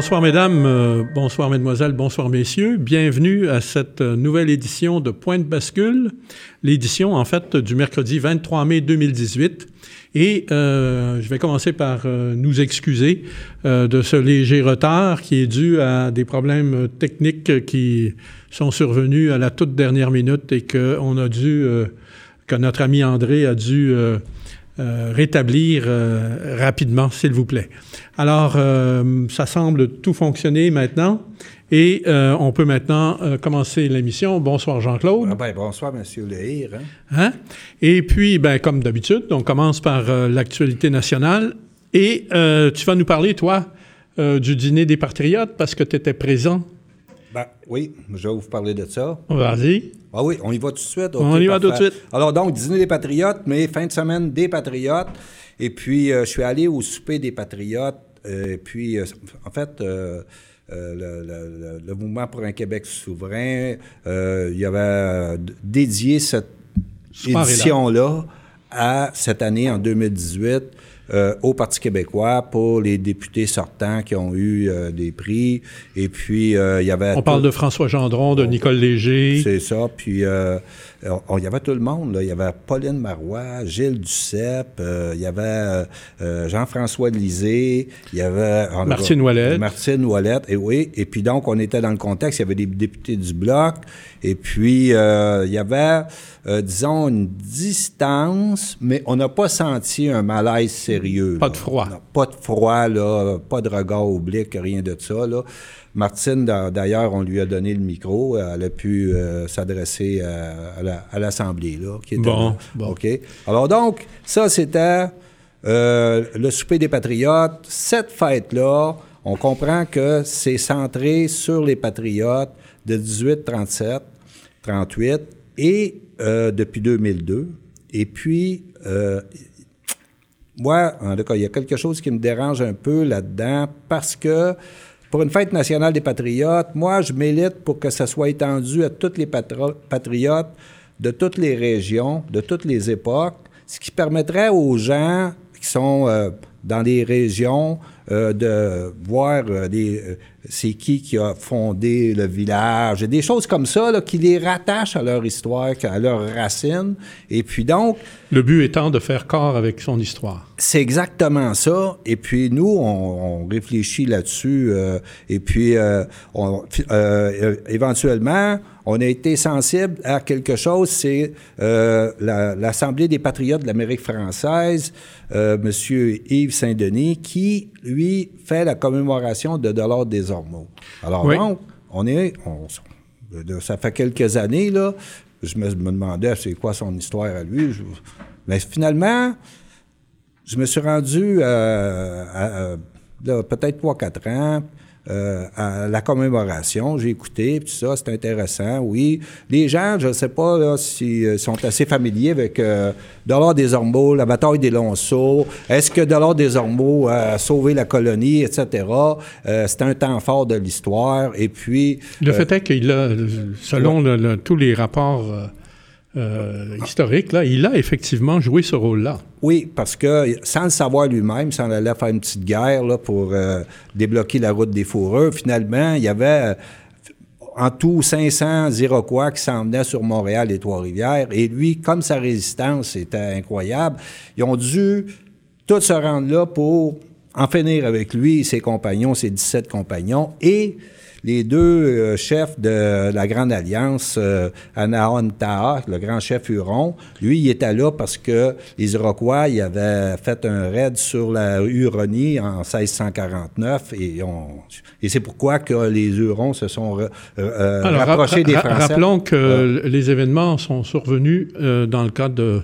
bonsoir mesdames, euh, bonsoir mesdemoiselles, bonsoir messieurs. Bienvenue à cette euh, nouvelle édition de Point de bascule, l'édition en fait du mercredi 23 mai 2018. Et euh, je vais commencer par nous excuser de ce léger retard qui est dû à des problèmes techniques qui sont survenus à la toute dernière minute et que on a dû, que notre ami André a dû rétablir rapidement, s'il vous plaît. Alors, euh, ça semble tout fonctionner maintenant. Et euh, on peut maintenant euh, commencer l'émission. Bonsoir Jean-Claude. Ah ben, bonsoir M. Lehir. Hein? hein? Et puis, ben, comme d'habitude, on commence par l'actualité nationale. Et tu vas nous parler, toi, du dîner des patriotes parce que tu étais présent. Ben, oui, je vais vous parler de ça. Vas-y. Ah oui, on y va tout de suite? on y va tout de suite. Alors donc, dîner des patriotes, mais fin de semaine des patriotes. Et puis, je suis allé au souper des patriotes et puis, euh, en fait, euh, euh, le, mouvement pour un Québec souverain, il y avait dédié cette édition-là à cette année, en 2018, euh, au Parti québécois pour les députés sortants qui ont eu euh, des prix. Et puis, euh, il y avait... On parle de François Gendron, de Nicole Léger. C'est ça. Puis, il y avait tout le monde. Là. Il y avait Pauline Marois, Gilles Duceppe, il y avait Jean-François Lisée, il y avait... Martine Ouellette. Martine Ouellette, et oui. Et puis, donc, on était dans le contexte, il y avait des députés du Bloc. Et puis, il y avait... Euh, disons, une distance, mais on n'a pas senti un malaise sérieux. Pas de froid. pas de froid, là, pas de regard oblique, rien de ça. Là. Martine, d'ailleurs, on lui a donné le micro. Elle a pu euh, s'adresser à, l'Assemblée, là, qui était bon, bon. OK? Alors donc, ça, c'était euh, le souper des patriotes. Cette fête-là, on comprend que c'est centré sur les patriotes de 18, 37, 38 et euh, depuis 2002. Et puis, euh, moi, en tout cas, il y a quelque chose qui me dérange un peu là-dedans parce que pour une fête nationale des patriotes, moi, je milite pour que ça soit étendu à tous les patriotes de toutes les régions, de toutes les époques, ce qui permettrait aux gens qui sont euh, dans les régions de voir des, c'est qui qui a fondé le village, et des choses comme ça là, qui les rattachent à leur histoire, à leurs racines. Et puis donc... Le but étant de faire corps avec son histoire. C'est exactement ça. Et puis nous, on, réfléchit là-dessus. Euh, et puis euh, on, euh, éventuellement, on a été sensible à quelque chose, c'est l'Assemblée des patriotes de l'Amérique française, M. Yves Saint-Denis, qui, lui, fait la commémoration de Dollars des alors donc, on est, ça fait quelques années, là, je me, demandais c'est quoi son histoire à lui? mais finalement, je me suis rendu à, peut-être 3-4 ans, euh, à la commémoration. J'ai écouté, tout ça, c'est intéressant, oui. Les gens, je ne sais pas s'ils euh, sont assez familiers avec euh, Dollar des Ormeaux, la bataille des Lonceaux. Est-ce que Dollar des Ormeaux a sauvé la colonie, etc. Euh, c'est un temps fort de l'histoire. Et puis... Le fait est qu'il a, selon tous les rapports euh, historique, là, il a effectivement joué ce rôle-là. Oui, parce que sans le savoir lui-même, sans aller faire une petite guerre pour euh, débloquer la route des fourreurs, finalement, il y avait euh, en tout 500 Iroquois qui s'en venaient sur Montréal et Trois-Rivières. Et lui, comme sa résistance était incroyable, ils ont dû tous se rendre là pour en finir avec lui ses compagnons, ses 17 compagnons. Et les deux euh, chefs de la Grande Alliance, euh, Anaon Taha, le grand chef Huron, lui, il était là parce que les Iroquois ils avaient fait un raid sur la Huronie en 1649 et, et c'est pourquoi que les Hurons se sont euh, rapprochés des Français. Rappelons que les événements sont survenus dans le cadre de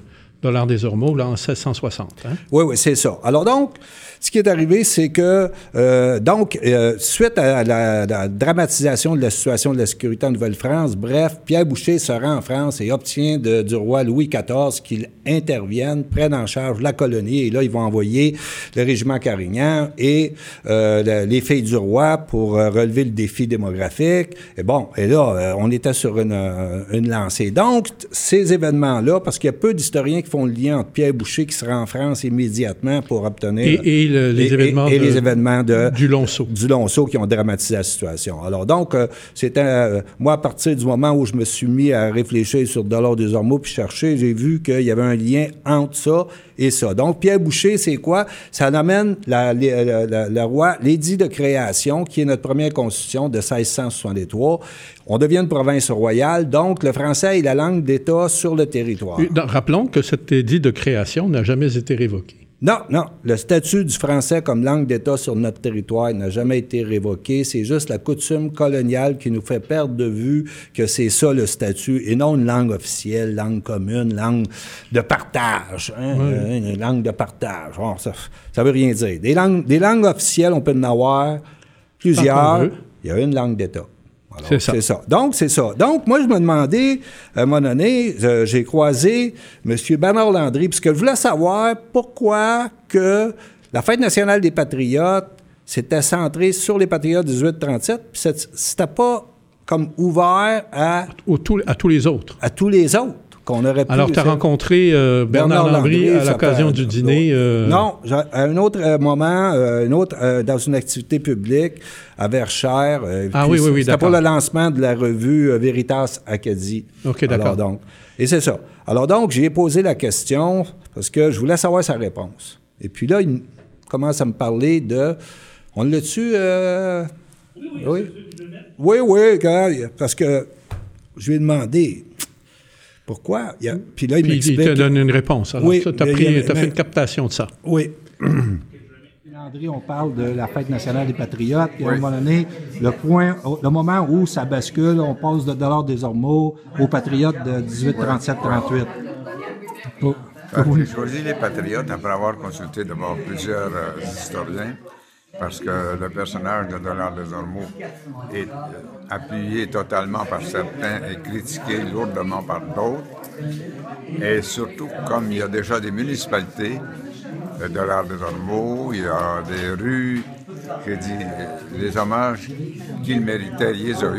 l'art des Ormeaux, là, en 1660. Hein? Oui, oui, c'est ça. Alors donc, ce qui est arrivé, c'est que, euh, donc, euh, suite à la, dramatisation de la situation de la sécurité en Nouvelle-France, bref, Pierre Boucher se rend en France et obtient du roi Louis XIV qu'il intervienne, prenne en charge la colonie. Et là, ils vont envoyer le régiment Carignan et euh, les filles du roi pour relever le défi démographique. Et bon, et là, on était sur une, une lancée. Donc, ces événements-là, parce qu'il y a peu d'historiens qui font le lien entre Pierre Boucher qui sera en France immédiatement pour obtenir... les événements et les événements de du Lonceau. Du Lonceau qui ont dramatisé la situation. Alors donc, euh, c'était euh, moi à partir du moment où je me suis mis à réfléchir sur Dollar des Ormeaux puis chercher, j'ai vu qu'il y avait un lien entre ça et ça. Donc Pierre Boucher, c'est quoi? Ça amène la, le roi l'édit de création qui est notre première constitution de 1663. On devient une province royale, donc le français est la langue d'État sur le territoire. Rappelons que cet édit de création n'a jamais été révoqué. Non, non. Le statut du français comme langue d'État sur notre territoire n'a jamais été révoqué. C'est juste la coutume coloniale qui nous fait perdre de vue que c'est ça le statut et non une langue officielle, langue commune, langue de partage. Hein, Une langue de partage. ça, ça veut rien dire. Des langues, des langues officielles, on peut en avoir plusieurs. Il y a une langue d'État. C'est ça. Donc, c'est ça. Donc, moi, je me demandais, à un moment donné, j'ai croisé M. Bernard Landry, puisque je voulais savoir pourquoi que la Fête nationale des patriotes s'était centrée sur les patriotes 1837, puis c'était pas comme ouvert à... à tous les autres. À tous les autres. Alors, tu as rencontré euh, Bernard, Landry, à l'occasion du dîner? Euh, non, à un autre euh, moment, une autre, dans une activité publique à Verchères. ah oui, oui, oui, C'était pour le lancement de la revue Veritas Acadie. OK, d'accord. donc, et c'est ça. Alors donc, j'ai posé la question parce que je voulais savoir sa réponse. Et puis là, il commence à me parler de... On l'a-tu... oui, oui, oui, parce que je lui ai demandé pourquoi? puis là, il m'explique... il te donne une réponse. Alors, oui, tu as, fait une captation de ça. Oui. André, on parle de la fête nationale des patriotes, et à un moment donné, le point, le moment où ça bascule, on passe de dollars des ormeaux aux patriotes de 1837-38. J'ai choisi les patriotes après avoir consulté d'abord plusieurs euh, historiens parce que le personnage de Dollar des Ormeaux est appuyé totalement par certains et critiqué lourdement par d'autres. Et surtout, comme il y a déjà des municipalités, de Dollar des Ormeaux, il y a des rues, je dis, les hommages qu'il méritait, il les a.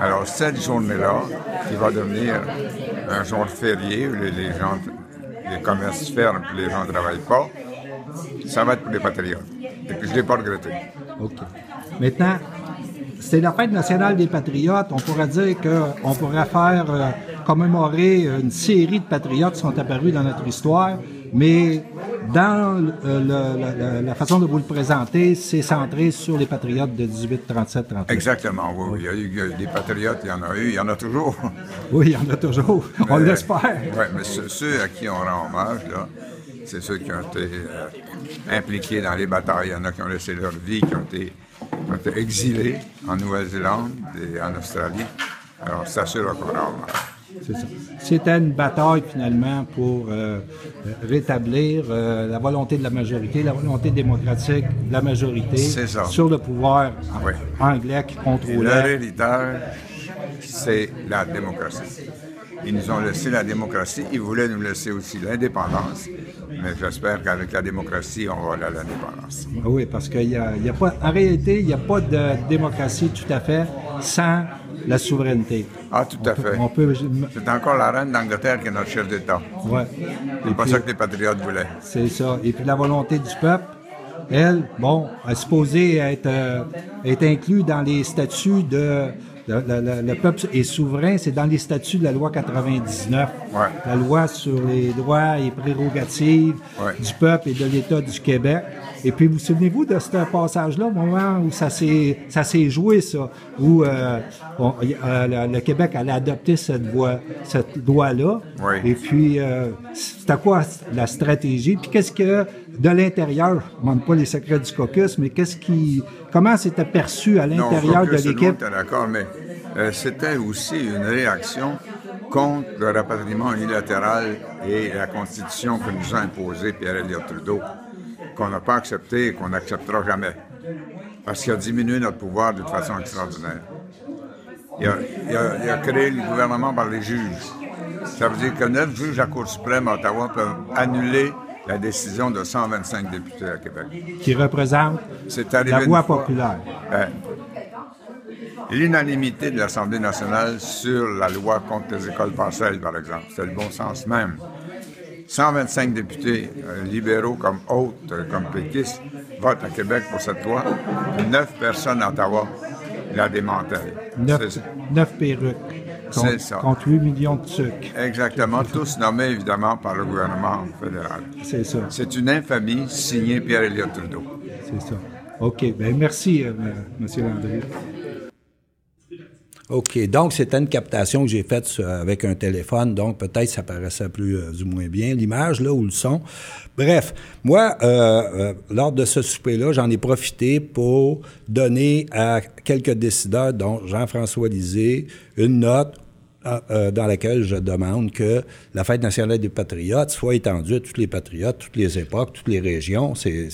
Alors, cette journée-là, qui va devenir un jour férié où les, gens, les commerces ferment les gens ne travaillent pas, ça va être pour les patriotes. Et puis je ne l'ai pas regretté. OK. Maintenant, c'est la fête nationale des patriotes. On pourrait dire qu'on pourrait faire euh, commémorer une série de patriotes qui sont apparus dans notre histoire, mais dans euh, la façon de vous le présenter, c'est centré sur les patriotes de 1837 38 Exactement, oui. Il, y a eu, des patriotes, il y en a eu, il y en a toujours. Oui, il y en a toujours. On l'espère. Oui, mais ceux, à qui on rend hommage, là, c'est ceux qui ont été euh, impliqués dans les batailles. Il y en a qui ont laissé leur vie, qui ont été, exilés en Nouvelle-Zélande et en Australie. Alors, c'est qu'on c'est ça. C'était une bataille finalement pour euh, rétablir euh, la volonté de la majorité, la volonté démocratique de la majorité sur le pouvoir anglais qui contrôlait. Leur héritage, c'est la démocratie. Ils nous ont laissé la démocratie, ils voulaient nous laisser aussi l'indépendance, mais j'espère qu'avec la démocratie, on va aller à l'indépendance. Ah oui, parce qu'il y a, pas, en réalité, il n'y a pas de démocratie tout à fait sans la souveraineté. Ah, tout à fait. C'est encore la reine d'Angleterre qui est notre chef d'État. Oui. C'est pas ça que les patriotes voulaient. C'est ça. Et puis la volonté du peuple, elle, bon, est supposée être, euh, être inclue dans les statuts de le, peuple est souverain, c'est dans les statuts de la loi 99. La loi sur les droits et prérogatives du peuple et de l'État du Québec. Et puis, vous souvenez-vous de ce passage-là, au moment où ça s'est, ça s'est joué, ça, où euh, euh, le, Québec allait adopter cette loi, cette loi-là. Et puis, euh, c'était quoi la stratégie? Puis qu'est-ce que, de l'intérieur, je ne demande pas les secrets du caucus, mais qu'est-ce qui, comment c'était perçu à l'intérieur de l'équipe? d'accord, mais c'était aussi une réaction contre le rapatriement unilatéral et la constitution que nous a imposée Pierre Elliott Trudeau qu'on n'a pas accepté et qu'on n'acceptera jamais. Parce qu'il a diminué notre pouvoir de façon extraordinaire. Il a, créé le gouvernement par les juges. Ça veut dire que neuf juges à Cour suprême à Ottawa peuvent annuler la décision de 125 députés à Québec. Qui représente la voix populaire. L'unanimité de l'Assemblée nationale sur la loi contre les écoles partielles, par exemple. C'est le bon sens même 125 députés euh, libéraux comme autres, euh, comme péquistes, votent à Québec pour cette loi. Neuf personnes à Ottawa la démantèlent. Neuf, neuf perruques. C'est ça. Contre 8 millions de sucres. Exactement, tous nommés évidemment par le gouvernement fédéral. C'est ça. C'est une infamie signée Pierre-Éliott Trudeau. C'est ça. OK. Bien, merci, euh, M. Landry. OK. Donc, c'était une captation que j'ai faite sur- avec un téléphone. Donc, peut-être ça paraissait plus euh, ou moins bien, l'image, là, ou le son. Bref, moi, euh, euh, lors de ce souper-là, j'en ai profité pour donner à quelques décideurs, dont Jean-François Lisée, une note euh, euh, dans laquelle je demande que la Fête nationale des patriotes soit étendue à tous les patriotes, toutes les époques, toutes les régions. C'est,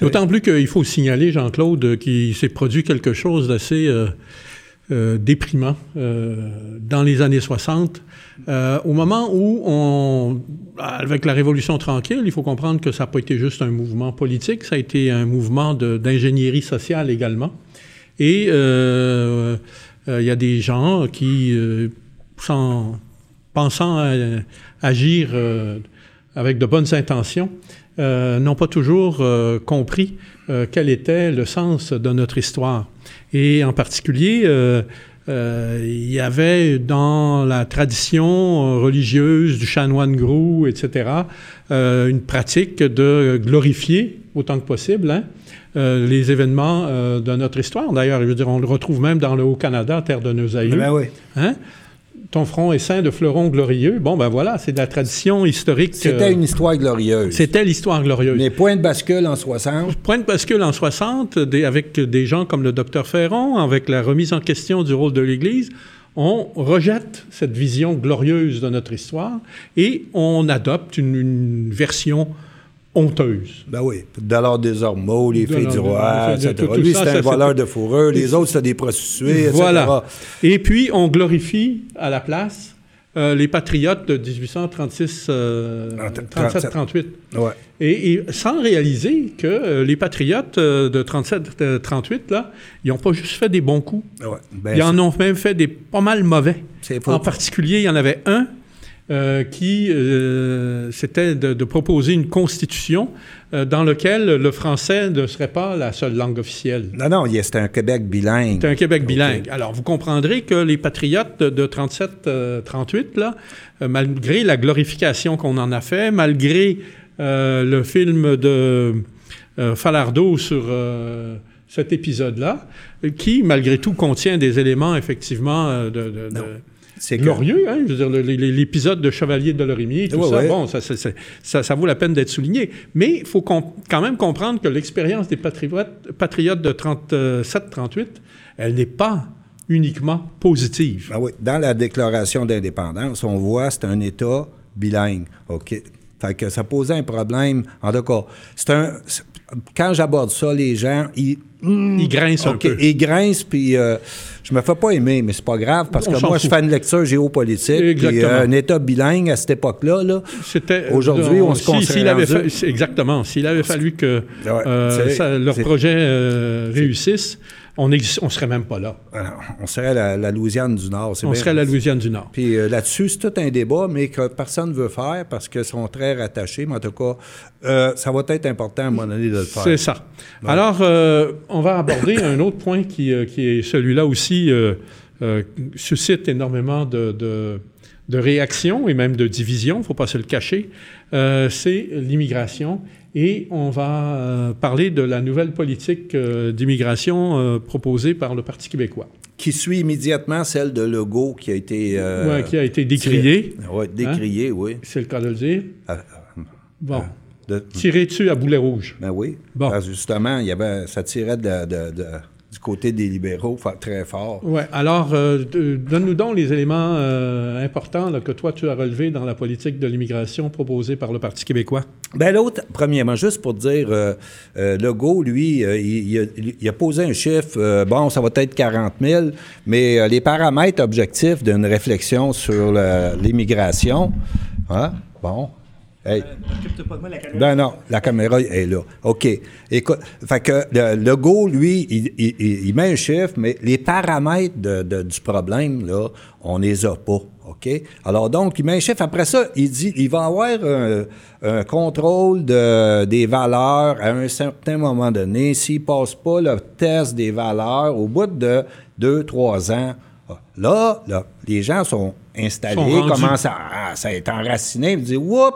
D'autant plus qu'il faut signaler, Jean-Claude, euh, qu'il s'est produit quelque chose d'assez euh, euh, déprimant euh, dans les années 60. Euh, au moment où on, avec la Révolution tranquille, il faut comprendre que ça n'a pas été juste un mouvement politique, ça a été un mouvement d'ingénierie sociale également. Et il y a des gens qui, pensant agir avec de bonnes intentions, n'ont pas toujours compris quel était le sens de notre histoire. Et en particulier, euh, euh, il y avait dans la tradition euh, religieuse du chanoine grou, etc., euh, une pratique de glorifier autant que possible hein, euh, les événements de notre histoire. D'ailleurs, je veux dire, on le retrouve même dans le Haut-Canada, terre de nos aïeux. Ben oui. Hein? Ton front est ceint de fleurons glorieux. Bon, ben voilà, c'est de la tradition historique. C'était euh, une histoire glorieuse. C'était l'histoire glorieuse. Les points de bascule en 60. Point de bascule en 60, des- avec des gens comme le docteur Ferron, avec la remise en question du rôle de l'Église, on rejette cette vision glorieuse de notre histoire et on adopte une, une version honteuse. Ben oui. Dollars des Ormeaux, les filles du roi, etc. tout Lui, ça, un voleur c'est- de fourrure. Les autres, c'était des prostituées, etc. Voilà. Et puis, on glorifie à la place euh, les patriotes de 1836, euh, Ah, 37-38. Ouais. Et, et sans réaliser que euh, les patriotes euh, de 37-38, là, ils n'ont pas juste fait des bons coups. Ouais. Ben, Ils en ont même fait des pas mal mauvais. C'est. En particulier, il y en avait un euh, qui, euh, c'était de, de proposer une constitution euh, dans laquelle le français ne serait pas la seule langue officielle. Non, non, c'était un Québec bilingue. C'est un Québec bilingue. Alors, vous comprendrez que les patriotes de 37-38, là, euh, malgré la glorification qu'on en a fait, malgré euh, le film de euh, Falardeau sur euh, cet épisode-là, euh, qui, malgré tout, contient des éléments, effectivement, euh, de, de- de- C'est glorieux. Hein? Je veux dire, l'épisode de Chevalier de Lorimier, tout Ouais, ça, ouais. bon, ça, ça, ça- ça- ça vaut la peine d'être souligné. Mais il faut quand même comprendre que l'expérience des patriotes, patriotes de 37-38, elle n'est pas uniquement positive. Ben oui. Dans la déclaration d'indépendance, on voit que c'est un État bilingue. OK? Fait que ça posait un problème. En tout cas, c'est un. Quand j'aborde ça, les gens, ils. Hmm, Ils grincent un peu. Ils grincent, puis euh, je me fais pas aimer, mais c'est pas grave, parce On que moi, je fout. fais une lecture géopolitique. puis, Exactement. euh, un État bilingue à cette époque-là, là, Aujourd'hui, on se si- avait fa- c'est- exactement. S'il avait fallu que Ouais, euh, ça- leur projet euh, réussisse, on ne serait même pas là. alors, on serait la, la Louisiane du Nord. On bien- serait la Louisiane du Nord. Puis euh, là-dessus, c'est tout un débat, mais que personne ne veut faire parce qu'ils sont très rattachés. Mais en tout cas, euh, ça va être important à un moment donné de le faire. C'est ça. Alors, euh, on va aborder un autre point qui, euh, qui est celui-là aussi, euh, euh, suscite énormément de, de, de réactions et même de divisions, il ne faut pas se le cacher. Euh, c'est l'immigration. Et on va euh, parler de la nouvelle politique euh, d'immigration euh, proposée par le Parti québécois, Qui suit immédiatement celle de Legault qui a été. Ouais, qui a été décriée, Oui, décriée, oui. c'est le cas de le dire. Ah, Bon, de- tiré dessus à boulet rouge. ben oui. Bon. Justement, il y avait, ça tirait de- de- de- du côté des libéraux très fort. Oui. Alors, euh, donne-nous donc les éléments euh, importants là, que toi, tu as relevés dans la politique de l'immigration proposée par le Parti québécois. Ben l'autre, premièrement, juste pour dire, euh, euh, Legault, lui, il, il a, il a posé un chiffre, bon, ça va être 40 000, mais les paramètres objectifs d'une réflexion sur l'immigration, hein, bon, hey, ben non, la caméra est là. OK. Écoute, fait que le, Legault, lui, il, il- met un chiffre, mais les paramètres de- de- du problème, là, on les a pas. OK? Alors, donc, il met un chiffre. Après ça, il dit il va avoir un, un contrôle de, des valeurs à un certain moment donné. S'il ne passe pas le test des valeurs, au bout de deux, trois ans, là, là les gens sont installés, Sont commencent à, à- ça est enraciné, ils disent Whoop,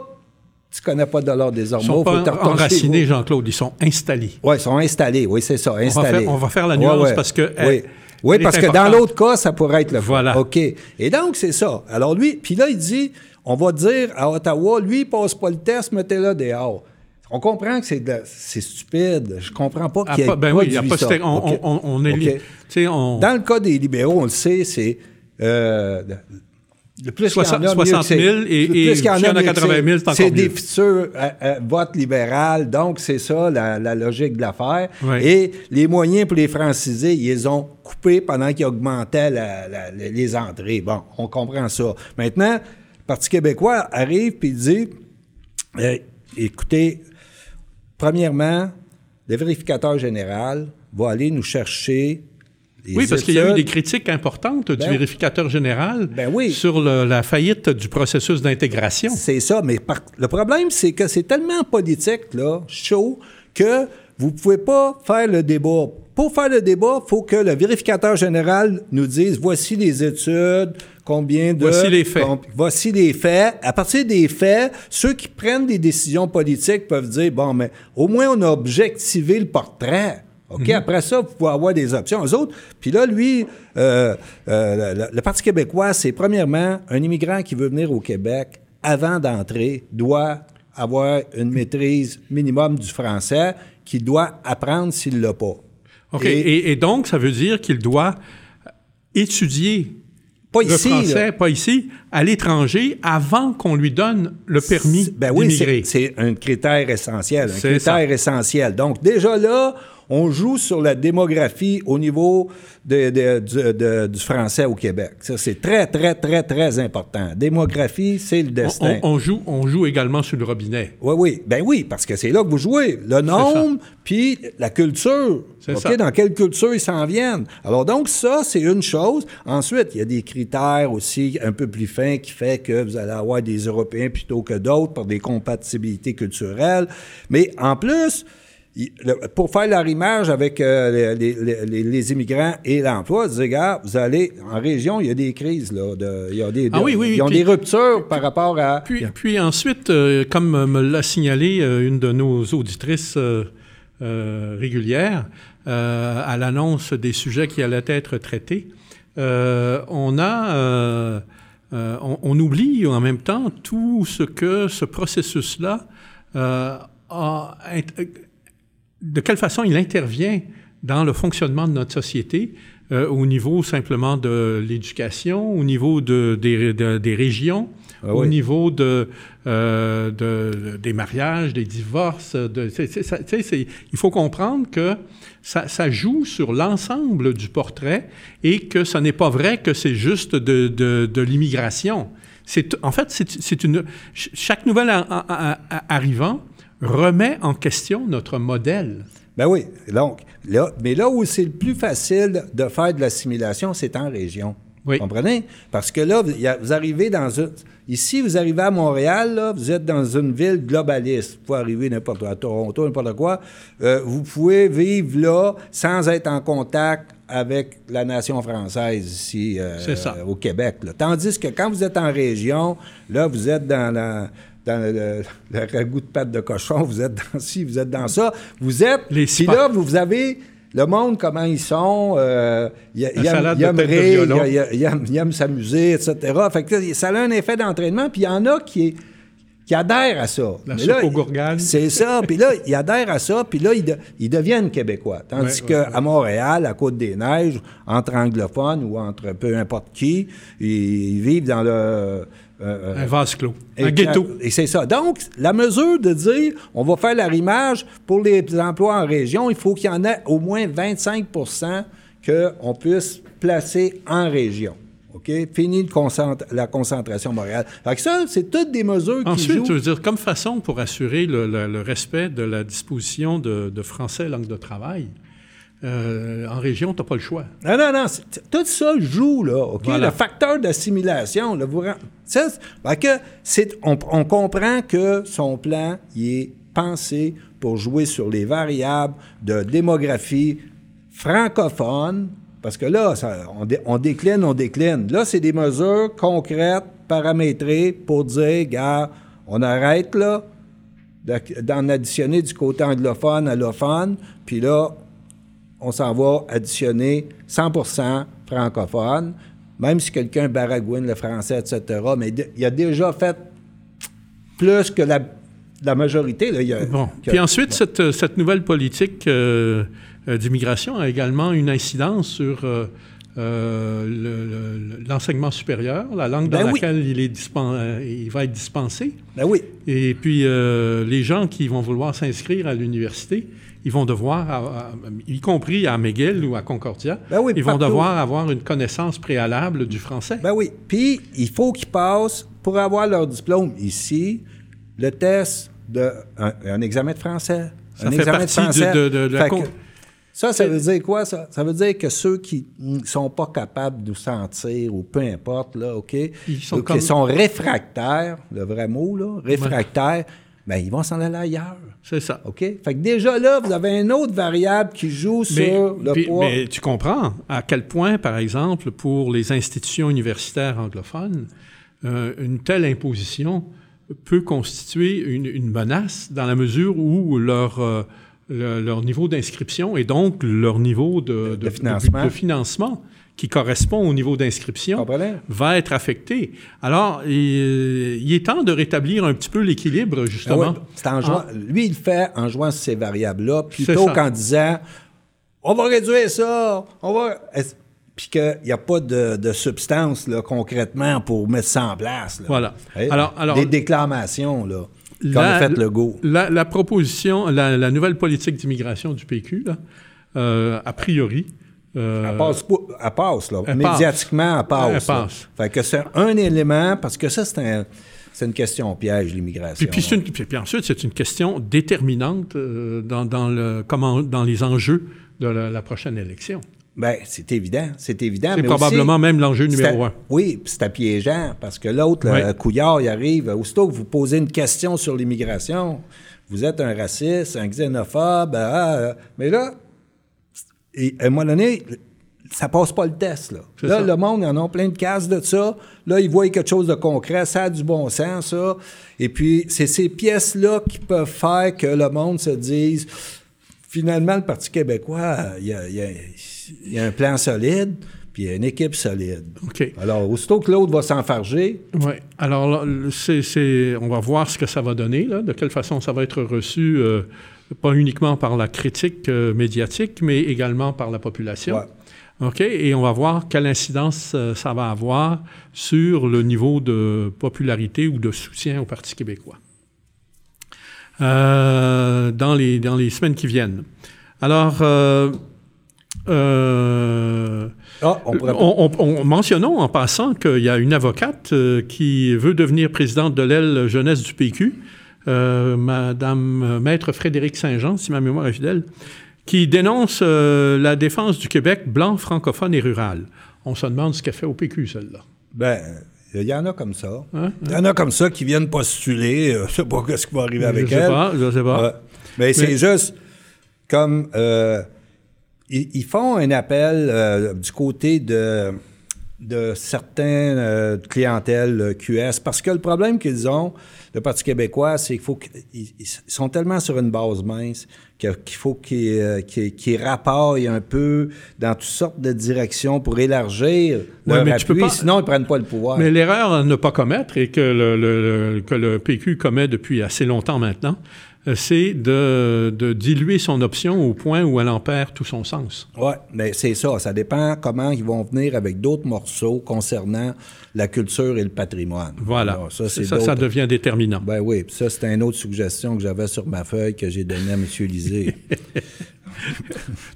tu connais pas de l'ordre des Ils hormones, sont faut pas enracinés. Jean-Claude, ils sont installés. Oui, ils sont installés, oui, c'est ça, va installés. faire- on va faire la nuance parce que elle- oui, oui elle parce que dans l'autre cas, ça pourrait être le. Voilà. OK. Et donc, c'est ça. Alors, lui, puis là, il dit on va dire à Ottawa, lui, il passe pas le test, mettez-le dehors. On comprend que c'est de la- c'est stupide. Je comprends pas Ah, qu'il y ait pas- ben oui, il y a pas ça. on, on- on est on- Dans le cas des libéraux, on le sait, c'est. euh, le plus qu'il y en a, 60 mieux que 60 c'est. 000 et- Le et plus qu'il y en y en a mieux que 80 000, c'est C'est des futurs euh, euh, votes libérales, donc c'est ça la, la logique de l'affaire. Oui. Et les moyens pour les franciser, ils les ont coupés pendant qu'ils augmentaient la- la- les entrées. Bon, on comprend ça. Maintenant, le Parti québécois arrive puis dit euh, écoutez, premièrement, le vérificateur général va aller nous chercher. Oui, parce qu'il y a eu des critiques importantes du Ben- vérificateur général Ben oui. sur le- la faillite du processus d'intégration. C'est ça, mais par- le problème, c'est que c'est tellement politique, là, chaud, que vous pouvez pas faire le débat. Pour faire le débat, il faut que le vérificateur général nous dise voici les études, combien de. Voici les faits. com- voici les faits. À partir des faits, ceux qui prennent des décisions politiques peuvent dire bon, mais au moins on a objectivé le portrait. OK? Mhm. Après ça, vous pouvez avoir des options. Eux autres, puis là, lui, euh, euh, le, le Parti québécois, c'est premièrement, un immigrant qui veut venir au Québec, avant d'entrer, doit avoir une maîtrise minimum du français qu'il doit apprendre s'il ne l'a pas. OK. Et- Et, et donc, ça veut dire qu'il doit étudier Pas le ici, là. français, pas ici, à l'étranger, avant qu'on lui donne le permis Ben oui, c'est c'est un critère essentiel. Un critère ça. essentiel. Donc, déjà là, on joue sur la démographie au niveau de- de- du, de- du français au Québec. Ça, c'est très, très, très, très important. Démographie, c'est le destin. on- on joue, on joue également sur le robinet. Oui, oui. Ben oui, parce que c'est là que vous jouez. Le nombre, puis la culture. C'est OK? ça. Dans quelle culture ils s'en viennent? Alors, donc, ça, c'est une chose. Ensuite, il y a des critères aussi un peu plus fins qui fait que vous allez avoir des Européens plutôt que d'autres par des compatibilités culturelles. Mais en plus, pour faire l'arrimage avec euh, les, les- les- les immigrants et l'emploi, vous allez en région, il y a des crises, là. de- il y a des, Ah oui, oui, ils ont puis- des ruptures par rapport à. Puis, puis ensuite, euh, comme me l'a signalé euh, une de nos auditrices régulières, à l'annonce des sujets qui allaient être traités, on a, on, on oublie en même temps tout ce que ce processus-là a, de quelle façon il intervient dans le fonctionnement de notre société euh, au niveau simplement de l'éducation, au niveau de, des, de- des régions, Ah au niveau euh, de- des mariages, des divorces. Il faut comprendre que ça, ça joue sur l'ensemble du portrait et que ce n'est pas vrai que c'est juste de, l'immigration. En fait, c'est, une, ch- chaque nouvel a- a- a- arrivant remet en question notre modèle. Ben oui. Donc, là, mais là où c'est le plus facile de faire de l'assimilation, c'est en région. Oui. Comprenez? Parce que là, vous, arrivez dans une. Ici, vous arrivez à Montréal, là, vous êtes dans une ville globaliste. Vous pouvez arriver n'importe où, à Toronto, n'importe quoi. Euh, vous pouvez vivre là sans être en contact avec la nation française ici euh, ça. au Québec. là. Tandis que quand vous êtes en région, là, vous êtes dans la dans le, le ragoût de pâte de cochon, vous êtes dans ci, vous êtes dans ça. Vous êtes... Les Puis là, vous, vous avez le monde, comment ils sont, euh, ils aiment, ils aiment rire, ils- ils aiment- ils aiment s'amuser, etc. Fait que ça a un effet d'entraînement, puis il y en a qui, qui adhèrent à ça. La Mais là. C'est ça, puis là, ils adhèrent à ça, puis là, ils, de- ils deviennent québécois. Tandis Ouais, qu'à ouais, Montréal, à Côte-des-Neiges, entre anglophones ou entre peu importe qui, ils vivent dans le... euh, Un vase clos, un et- ghetto. Et c'est ça. Donc, la mesure de dire on va faire l'arrimage pour les emplois en région, il faut qu'il y en ait au moins 25% qu'on puisse placer en région. OK? Fini concent- la concentration Montréal. Fait que ça, c'est toutes des mesures qui Ensuite, jouent. je veux dire, comme façon pour assurer le, le- le respect de la disposition de, de français langue de travail, euh, en région, tu n'as pas le choix. Non, non, non. Tout ça joue, là. OK? Voilà. Le facteur d'assimilation, là, vous ça, que c'est- on, on comprend que son plan, il est pensé pour jouer sur les variables de démographie francophone, parce que là, ça- on, dé- on décline, on décline. Là, c'est des mesures concrètes, paramétrées, pour dire, gars, on arrête, là, d'en additionner du côté anglophone, allophone, puis là, on s'en va additionner 100% francophone, même si quelqu'un baragouine le français, etc. Mais de- il a déjà fait plus que la, la majorité. Là. Il y a- Bon. que- Puis ensuite, cette, cette nouvelle politique euh, euh, d'immigration a également une incidence sur euh, euh, le- le- l'enseignement supérieur, la langue dans Ben oui. laquelle il, est dispen- il va être dispensé. Ben oui. Et puis, les gens qui vont vouloir s'inscrire à l'université, ils vont devoir, à- à- y compris à McGill ou à Concordia, Ben oui, ils vont partout. devoir avoir une connaissance préalable du français. Ben oui. Puis, il faut qu'ils passent, pour avoir leur diplôme ici, le test de un, examen de français. Ça un fait examen partie de- français. de- de la Fait con- que ça, ça veut dire quoi, ça? Ça veut dire que ceux qui ne sont pas capables de nous sentir, ou peu importe, là, OK? Ils comme- sont réfractaires, le vrai mot, là, réfractaires, ben, ils vont s'en aller ailleurs. C'est ça. OK? Fait que déjà là, vous avez une autre variable qui joue Mais, sur le puis- poids. mais tu comprends à quel point, par exemple, pour les institutions universitaires anglophones, euh, une telle imposition peut constituer une, une menace dans la mesure où leur, euh, le- leur niveau d'inscription et donc leur niveau de, De financement. de financement qui correspond au niveau d'inscription va être affecté. Alors, il, il est temps de rétablir un petit peu l'équilibre, Ah justement. c'est en jouant- Lui, il le fait en jouant sur ces variables-là, plutôt qu'en disant on va réduire ça, on va. Puis qu'il n'y a pas de, de substance là, concrètement pour mettre ça en place. là. Voilà. Hey, Alors- alors- Des déclamations, là, La- fait le go. La, la proposition, la, la nouvelle politique d'immigration du PQ, là, euh, a priori, euh, Elle passe, pas- elle passe, là. elle Médiatiquement, elle passe. Elle passe. Fait que c'est un élément, parce que ça, c'est un- c'est une question piège, l'immigration. puis, puis, ensuite, c'est une question déterminante euh, dans, dans le, comment, dans les enjeux de la, la prochaine élection. Ben, c'est évident, c'est évident. C'est probablement aussi, même l'enjeu numéro un. Oui, c'est à piégeant, parce que l'autre, Oui. le couillard, il arrive, aussitôt que vous posez une question sur l'immigration, vous êtes un raciste, un xénophobe, ah, ah, mais là, et à un moment donné, ça passe pas le test, là. Là, ça. le monde, ils en ont plein de cases de ça. Là, ils voient quelque chose de concret, ça a du bon sens, ça. Et puis, c'est ces pièces-là qui peuvent faire que le monde se dise, finalement, le Parti québécois, il y a, il y a- il y a un plan solide, puis il y a une équipe solide. OK. Alors, aussitôt que l'autre va s'enfarger, Oui. Alors, là, c'est- on va voir ce que ça va donner, là, de quelle façon ça va être reçu, euh, pas uniquement par la critique euh, médiatique, mais également par la population. Ouais. OK? Et on va voir quelle incidence euh, ça va avoir sur le niveau de popularité ou de soutien au Parti québécois euh, dans, les, dans les semaines qui viennent. Alors, euh, euh, ah, on pourrait on, on- on- mentionnons en passant qu'il y a une avocate euh, qui veut devenir présidente de l'aile jeunesse du PQ, euh, Madame Maître Frédéric Saint-Jean, si ma mémoire est fidèle, qui dénonce la défense du Québec blanc, francophone et rural. On se demande ce qu'elle fait au PQ, celle-là. Ben, il y en a comme ça. Hein? Il y en a comme ça qui viennent postuler. Je sais pas ce qui va arriver avec je sais elle. pas, je sais pas. Mais, c'est juste comme euh, ils, ils font un appel euh, du côté de de certaines euh, clientèles euh, QS parce que le problème qu'ils ont le Parti québécois c'est qu'il faut qu'ils ils sont tellement sur une base mince qu'il faut qu'ils rapportent un peu dans toutes sortes de directions pour élargir Ouais, leur tu peux pas- sinon ils prennent pas le pouvoir. Mais l'erreur à ne pas commettre, et que le, le- le- que le PQ commet depuis assez longtemps maintenant, c'est de, de diluer son option au point où elle en perd tout son sens. Oui, mais c'est ça. Ça dépend comment ils vont venir avec d'autres morceaux concernant la culture et le patrimoine. Voilà. Alors, ça, c'est ça, devient déterminant. Ben oui, puis ça, c'était une autre suggestion que j'avais sur ma feuille que j'ai donnée à M. Lisée.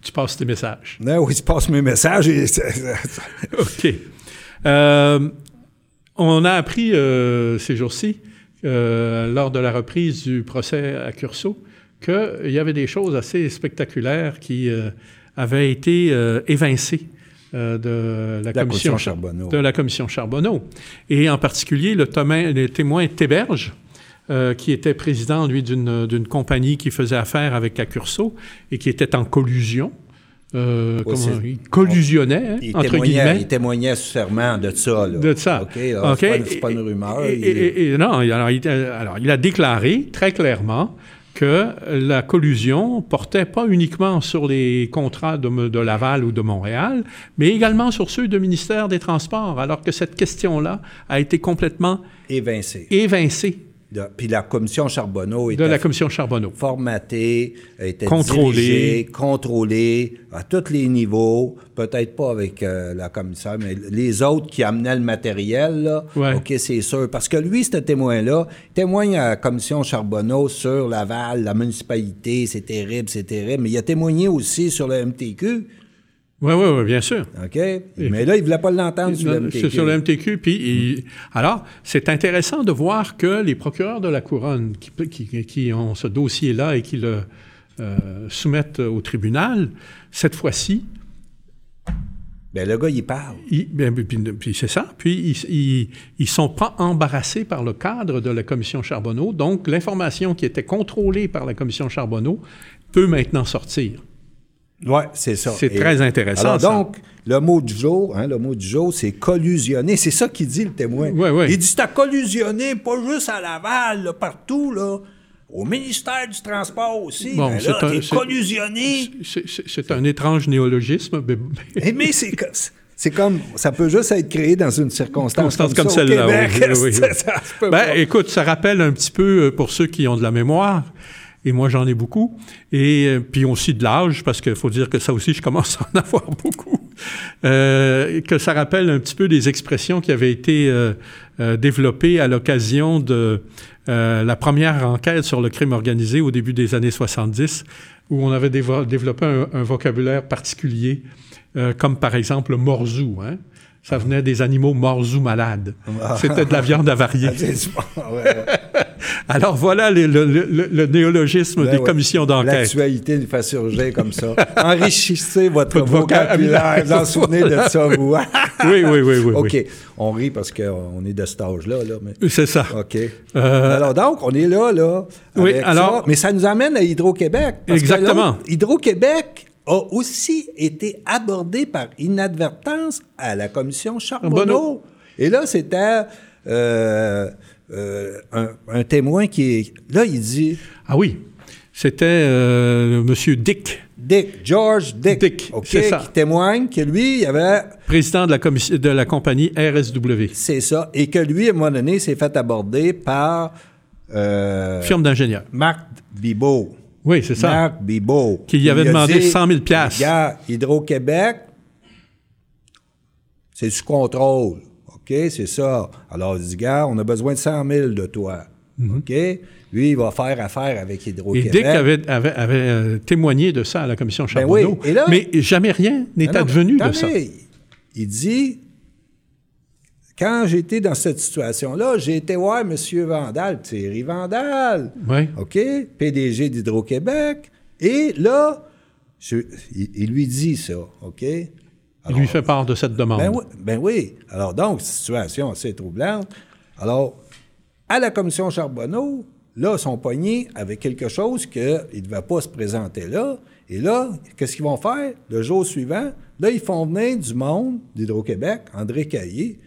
Tu passes tes messages. non, oui, je passe mes messages et... OK. Euh, on a appris euh, ces jours-ci, euh, lors de la reprise du procès à Curso, qu'il y avait des choses assez spectaculaires qui euh, avait été euh, évincé euh, de la, La commission, commission Charbonneau. de la commission Charbonneau. Et en particulier, le, témoin Théberge, euh, qui était président, lui, d'une compagnie qui faisait affaire avec Accurso et qui était en collusion. Euh, Oui, comment- il collusionnait, hein, Il entre témoignait, guillemets. il témoignait serment de ça. Là. De ça. OK, là, OK. C'est pas, c'est pas une rumeur. Et, il- et- et- non, alors il, alors, il a déclaré très clairement que la collusion portait pas uniquement sur les contrats de, de Laval ou de Montréal, mais également sur ceux du ministère des Transports, alors que cette question-là a été complètement évincé. évincée De- Puis la commission Charbonneau de était la commission Charbonneau. formatée, était Contrôlée. dirigée, contrôlée à tous les niveaux, peut-être pas avec euh, la commissaire, mais les autres qui amenaient le matériel, là, Ouais. OK, c'est sûr. Parce que lui, ce témoin-là, il témoigne à la commission Charbonneau sur Laval, la municipalité, c'est terrible, c'est terrible, mais il a témoigné aussi sur le MTQ, Oui, oui, oui, bien sûr. OK? Mais là, il ne voulait pas l'entendre sur le MTQ. C'est sur le MTQ. Puis, il- alors, c'est intéressant de voir que les procureurs de la Couronne qui, qui- qui ont ce dossier-là et qui le euh, soumettent au tribunal, cette fois-ci, Ben, le gars, il parle. ben, puis, puis c'est ça. Puis, ils ne sont pas embarrassés par le cadre de la commission Charbonneau. Donc, l'information qui était contrôlée par la commission Charbonneau peut maintenant sortir. Oui, c'est ça. C'est très intéressant, Alors ça. donc, le mot du jour, hein, le mot du jour, c'est collusionner. C'est ça qu'il dit, le témoin. Ouais, ouais. Il dit, t'as collusionné, pas juste à Laval, là, partout, là. Au ministère du Transport aussi. Bon, Ben c'est là, un- collusionné. C'est- un étrange néologisme. mais- Eh, mais c'est c'est comme, ça peut juste être créé dans une circonstance Constance comme, comme celle-là. Oui, oui, oui, oui. Ben, écoute, ça rappelle un petit peu euh, pour ceux qui ont de la mémoire, et moi j'en ai beaucoup, et euh, puis aussi de l'âge, parce qu'il faut dire que ça aussi, je commence à en avoir beaucoup, euh, que ça rappelle un petit peu des expressions qui avaient été euh, développées à l'occasion de la première enquête sur le crime organisé au début des années 70, où on avait développé un, vocabulaire particulier, comme par exemple le morzou. Hein? Ça venait des animaux morzou malades. C'était de la viande avariée. Alors voilà le, le- le- le néologisme Ben des ouais. commissions d'enquête. L'actualité nous fait surgir comme ça. Enrichissez votre Votre vocabulaire. Vous en souvenez de ça, vous? hein? Oui, oui, oui, oui. OK. oui. On rit parce qu'on est de cet âge-là. Là, mais... C'est ça. OK. Euh, alors, donc, on est là, là. Oui, alors- ça. Mais ça nous amène à Hydro-Québec. Exactement. Hydro-Québec a aussi été abordé par inadvertance à la commission Charbonneau. Et là, c'était euh, euh, un, un témoin qui est. Là, il dit Ah oui, c'était euh, M. Dick, Dick, George Dick. Dick, OK, c'est ça. Qui témoigne que lui, il avait. président de la, de la compagnie RSW, C'est ça. Et que lui, à un moment donné, s'est fait aborder par. euh, firme d'ingénieurs. Marc Bibot. Oui, c'est ça. Marc Bibot. Qui lui avait demandé dit, 100 000 piastres. Gars, Hydro-Québec, c'est sous contrôle. OK, c'est ça. Alors, il dit, gars, on a besoin de 100 000 de toi. OK? Lui, il va faire affaire avec Mhm. Et Hydro-Québec. Dick avait, avait- avait, euh, témoigné de ça à la commission Ben oui. Charbonneau. Et là- mais jamais rien n'est advenu de ça. Il dit, quand j'étais dans cette situation-là, j'ai été voir M. Vandal, Thierry Vandal. Oui. OK? PDG d'Hydro-Québec. Et là, je- il, il lui dit ça, OK? Il lui fait part de cette demande. ben oui, ben oui. Alors donc, situation assez troublante. Alors, à la commission Charbonneau, là, ils sont pognés avec quelque chose qu'ils ne devaient pas se présenter là. Et là, qu'est-ce qu'ils vont faire? Le jour suivant, là, ils font venir du monde d'Hydro-Québec, André Caillé.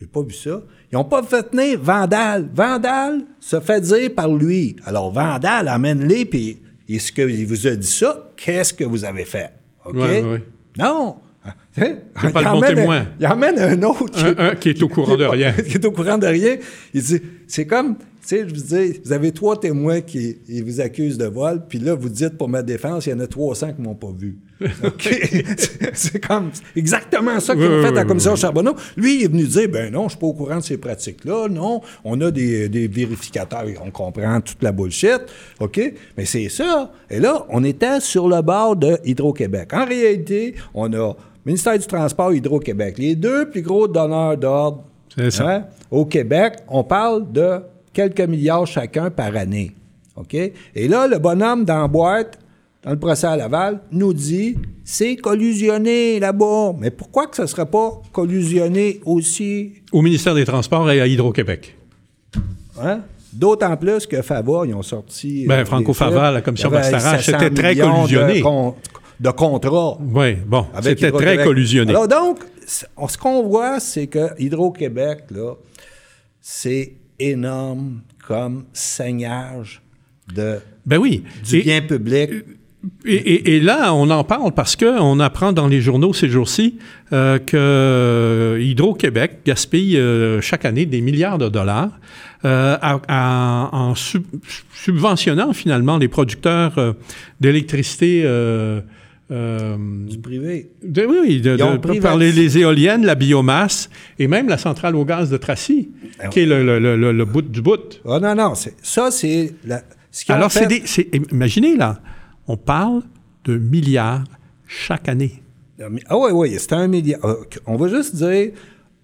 J'ai pas vu ça. Ils n'ont pas fait venir Vandal. Vandal se fait dire par lui. Alors, Vandal, amène-les, puis est-ce qu'il vous a dit ça? Qu'est-ce que vous avez fait? OK? Ouais, ouais. Non! Hein? Pas Il le bon emmène un- il emmène un autre. Un- un qui est au courant de rien. qui est au courant de rien. Il dit, c'est comme, sais, je vous dis, vous avez trois témoins qui ils vous accusent de vol, puis là, vous dites pour ma défense, il y en a 300 qui m'ont pas vu. OK? C'est- comme exactement ça qu'ils ont fait à la commission. Charbonneau. Lui, il est venu dire, ben non, je suis pas au courant de ces pratiques-là. Non, on a des, des vérificateurs, on comprend toute la bullshit. OK? Mais c'est ça. Et là, on était sur le bord de Hydro-Québec. En réalité, on a ministère du Transport, Hydro-Québec. Les deux plus gros donneurs d'ordre. Hein? Au Québec, on parle de quelques milliards chacun par année. OK? Et là, le bonhomme dans la boîte, dans le procès à Laval, nous dit c'est collusionné là-bas. Mais pourquoi que ça ne serait pas collusionné aussi? Au ministère des Transports et à Hydro-Québec. Hein? D'autant plus que Fava, ils ont sorti. Ben, Franco Fava, la commission Bastarache, c'était très collusionné. De, de contrats. Oui, bon, c'était très collusionné. Alors donc, ce qu'on voit, c'est que Hydro-Québec, là, c'est énorme comme saignage de, ben oui. du bien public. Et, là, on en parle parce qu'on apprend dans les journaux ces jours-ci euh, que Hydro-Québec gaspille euh, chaque année des milliards de dollars euh, en subventionnant finalement les producteurs d'électricité. Du privé. oui, de, par les, éoliennes, la biomasse et même la centrale au gaz de Tracy, ben qui est le, bout du bout. Oh non, non, ça, c'est... Alors, c'est imaginez là, on parle de milliards chaque année. Ah oui, oui, c'est un milliard. Euh, on va juste dire,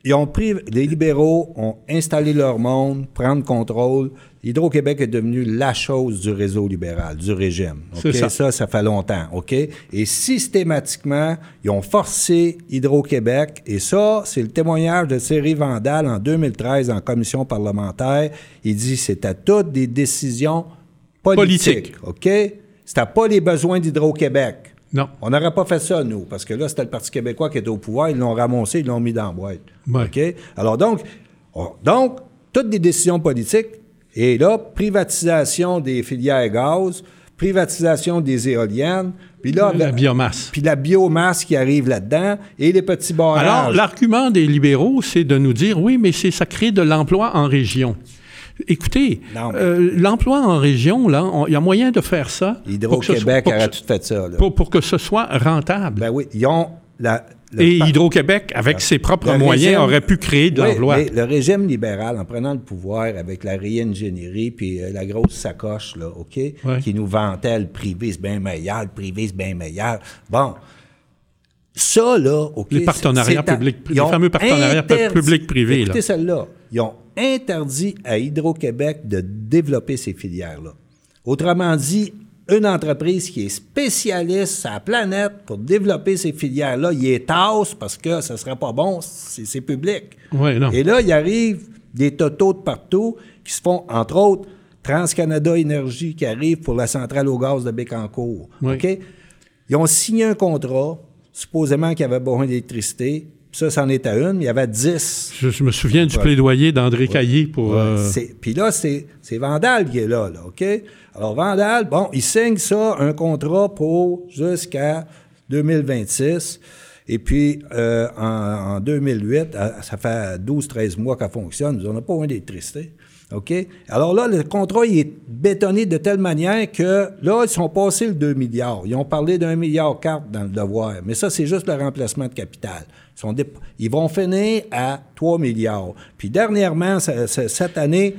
ils ont pris, les libéraux ont installé leur monde, prendre contrôle. Hydro-Québec est devenu la chose du réseau libéral, du régime. Ça. ça. ça, fait longtemps. OK? Et systématiquement, ils ont forcé Hydro-Québec, et ça, c'est le témoignage de Thierry Vandal en 2013 en commission parlementaire. Il dit c'était toutes des décisions politiques. OK? C'était pas les besoins d'Hydro-Québec. Non. On n'aurait pas fait ça, nous, parce que là, c'était le Parti québécois qui était au pouvoir. Ils l'ont ramassé, ils l'ont mis dans la boîte. OK? Alors, donc, donc, toutes des décisions politiques. Et là, privatisation des filières gaz, privatisation des éoliennes, puis là... La, biomasse. Puis la biomasse qui arrive là-dedans, et les petits barrages. Alors, l'argument des libéraux, c'est de nous dire, oui, mais c'est ça crée de l'emploi en région. Écoutez, euh, l'emploi en région, là, il y a moyen de faire ça. Hydro-Québec a tout fait ça. Pour, que ce soit rentable. Ben oui, ils ont la, et Hydro-Quéquébec, avec ses propres moyens, aurait pu créer de l'emploi. le régime libéral, en prenant le pouvoir avec la réingénierie puis euh, la grosse sacoche, là, OK, qui nous vantait le privé, c'est bien meilleur, le privé, c'est bien meilleur. Bon. Ça, là, OK. Les partenariats publics, les fameux partenariats publics-privés, là. Écoutez celle-là. Ils ont interdit à Hydro-Québec de développer ces filières-là. Autrement dit, une entreprise qui est spécialiste sur la planète pour développer ces filières-là, il est tasse parce que ce ne serait pas bon, c'est public. Et là, il arrive des totaux de partout qui se font, entre autres, TransCanada Énergie qui arrive pour la centrale au gaz de Bécancour. OK? Ils ont signé un contrat, supposément qu'il y avait besoin d'électricité. Ça, c'en est à une, il y avait dix. Je, me souviens du plaidoyer d'André Caillé pour. Euh, puis là, c'est Vandal qui est là, là, OK? Alors, Vandal, bon, il signe ça, un contrat pour jusqu'à 2026. Et puis, euh, en, 2008, ça fait 12-13 mois qu'elle fonctionne. On n'a pas moins d'électricité. OK? Alors là, le contrat il est bétonné de telle manière que là, ils sont passés le 2 milliards. Ils ont parlé d'un milliard quatre dans le devoir. Mais ça, c'est juste le remplacement de capital. Ils, vont finir à 3 milliards. Puis dernièrement, cette année,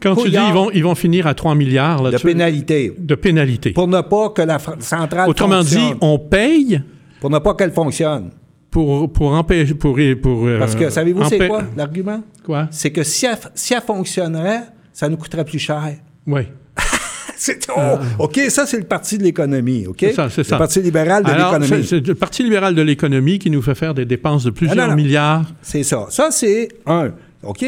quand tu dis ils vont, ils vont finir à 3 milliards... Là, de pénalité. De pénalité. Pour ne pas que la centrale Autrement dit, on paye... Pour ne pas qu'elle fonctionne. Pour, pour empêcher... Pour, pour, euh, Parce que savez-vous c'est quoi l'argument? Quoi? C'est que si elle, si elle fonctionnerait, ça nous coûterait plus cher. Oui. c'est, oh, OK, ça, c'est le Parti de l'économie, OK? C'est ça, c'est ça. Le Parti libéral de l'économie. C'est, le Parti libéral de l'économie qui nous fait faire des dépenses de plusieurs milliards. C'est ça. Ça, c'est un. OK?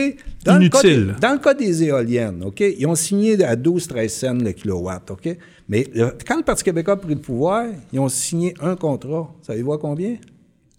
Dans Inutile. Le cas dans le cas des éoliennes, OK? Ils ont signé à 12-13 cents le kilowatt, OK? Mais quand le Parti québécois a pris le pouvoir, ils ont signé un contrat. Savez-vous à combien?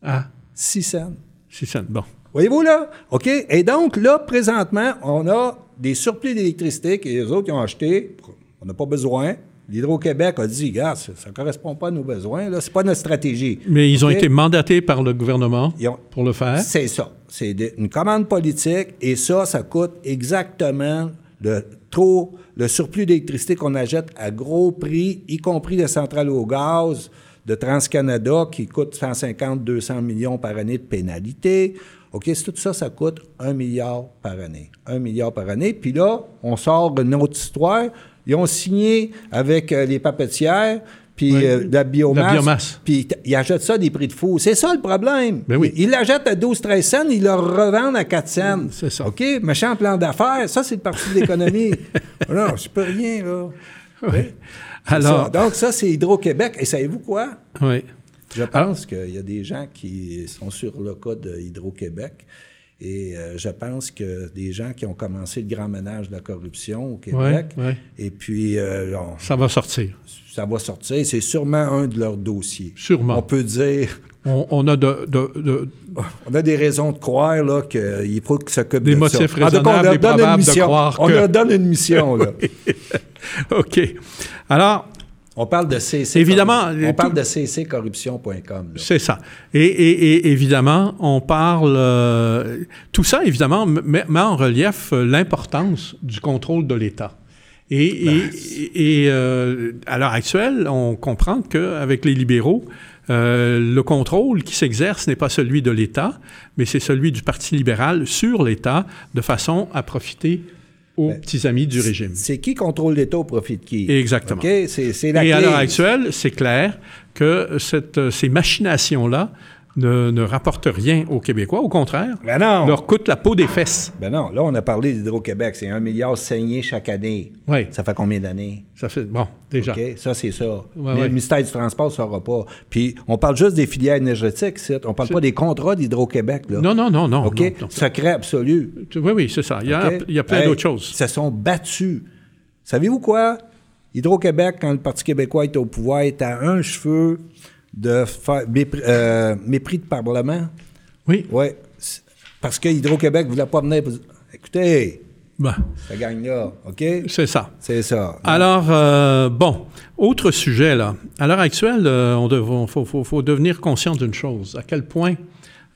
Ah. 6 cents. 6 cents, bon. Voyez-vous là? OK? Et donc, là, présentement, on a des surplus d'électricité que les autres ont achetés. On n'a pas besoin. L'Hydro-Québec a dit, gars, ça ne correspond pas à nos besoins, là, c'est pas notre stratégie. Mais ils ont été mandatés par le gouvernement pour le faire? C'est ça. C'est une commande politique et ça, ça coûte exactement le trop, le surplus d'électricité qu'on achète à gros prix, y compris les centrales au gaz de TransCanada qui coûte 150-200 millions par année de pénalité. OK, tout ça, ça coûte un milliard par année. Un milliard par année. Puis là, on sort une autre histoire. Ils ont signé avec euh, les papetières, puis euh, la biomasse. Puis ils achètent ça à des prix de fou. C'est ça le problème. Ben oui. Ils l'achètent à 12-13 cents, ils le revendent à 4 cents. C'est ça. OK? Méchant plan d'affaires. Ça, c'est le parti de l'économie. non, je peux rien, là. Oui. Alors... Donc, ça, c'est Hydro-Québec. Et savez-vous quoi? Oui. Je pense qu'il y a des gens qui sont sur le cas de Hydro-Québec. Et euh, je pense que des gens qui ont commencé le grand ménage de la corruption au Québec, Ouais, ouais. et puis euh, on- Ça va sortir. ça va sortir, c'est sûrement un de leurs dossiers. Sûrement. On peut dire, On, on a de, de- de- on a des raisons de croire là, qu'il faut qu'ils s'occupent Des de motifs ça. Tout on raisonnables leur et donne une probables de mission. croire On que- leur donne une mission. Là. OK. Alors, On parle de CC. Évidemment, On tout- parle de cccorruption.com. C'est ça. Et, et- et évidemment, on parle... euh, tout ça, évidemment, met, met en relief euh, l'importance du contrôle de l'État. Et, et, euh, à l'heure actuelle, on comprend qu'avec les libéraux, euh, le contrôle qui s'exerce n'est pas celui de l'État, mais c'est celui du Parti libéral sur l'État, de façon à profiter aux petits amis du régime. C'est qui contrôle l'État au profit de qui? Exactement. OK? C'est c'est la Et à l'heure actuelle, c'est clair que cette, ces machinations-là ne, ne rapportent rien aux Québécois. Au contraire, Ben non. leur coûtent la peau des fesses. Ben non, là, on a parlé d'Hydro-Québec. C'est un milliard saigné chaque année. Oui. Ça fait combien d'années? Ça fait... Bon, déjà. OK? Ça, c'est ça. Ouais, Mais ouais. Le ministère du Transport ne saura pas. Puis, on parle juste des filières énergétiques, ici. On parle pas des contrats d'Hydro-Québec, là. Non, non, non, non. OK? non, non. Secret absolu. Oui, oui, c'est ça. Il y a, il y a plein Hey, d'autres choses. Ils se sont battus. Savez-vous quoi? Hydro-Québec, quand le Parti québécois était au pouvoir, était à un cheveu de faire mépris, euh, mépris de Parlement? Oui. Oui. Parce que Hydro-Québec ne voulait pas venir. Écoutez, Ben, ça gagne là. OK? c'est ça. C'est ça. Alors, euh, bon, autre sujet, là. À l'heure actuelle, il faut, faut- faut devenir conscient d'une chose, à quel point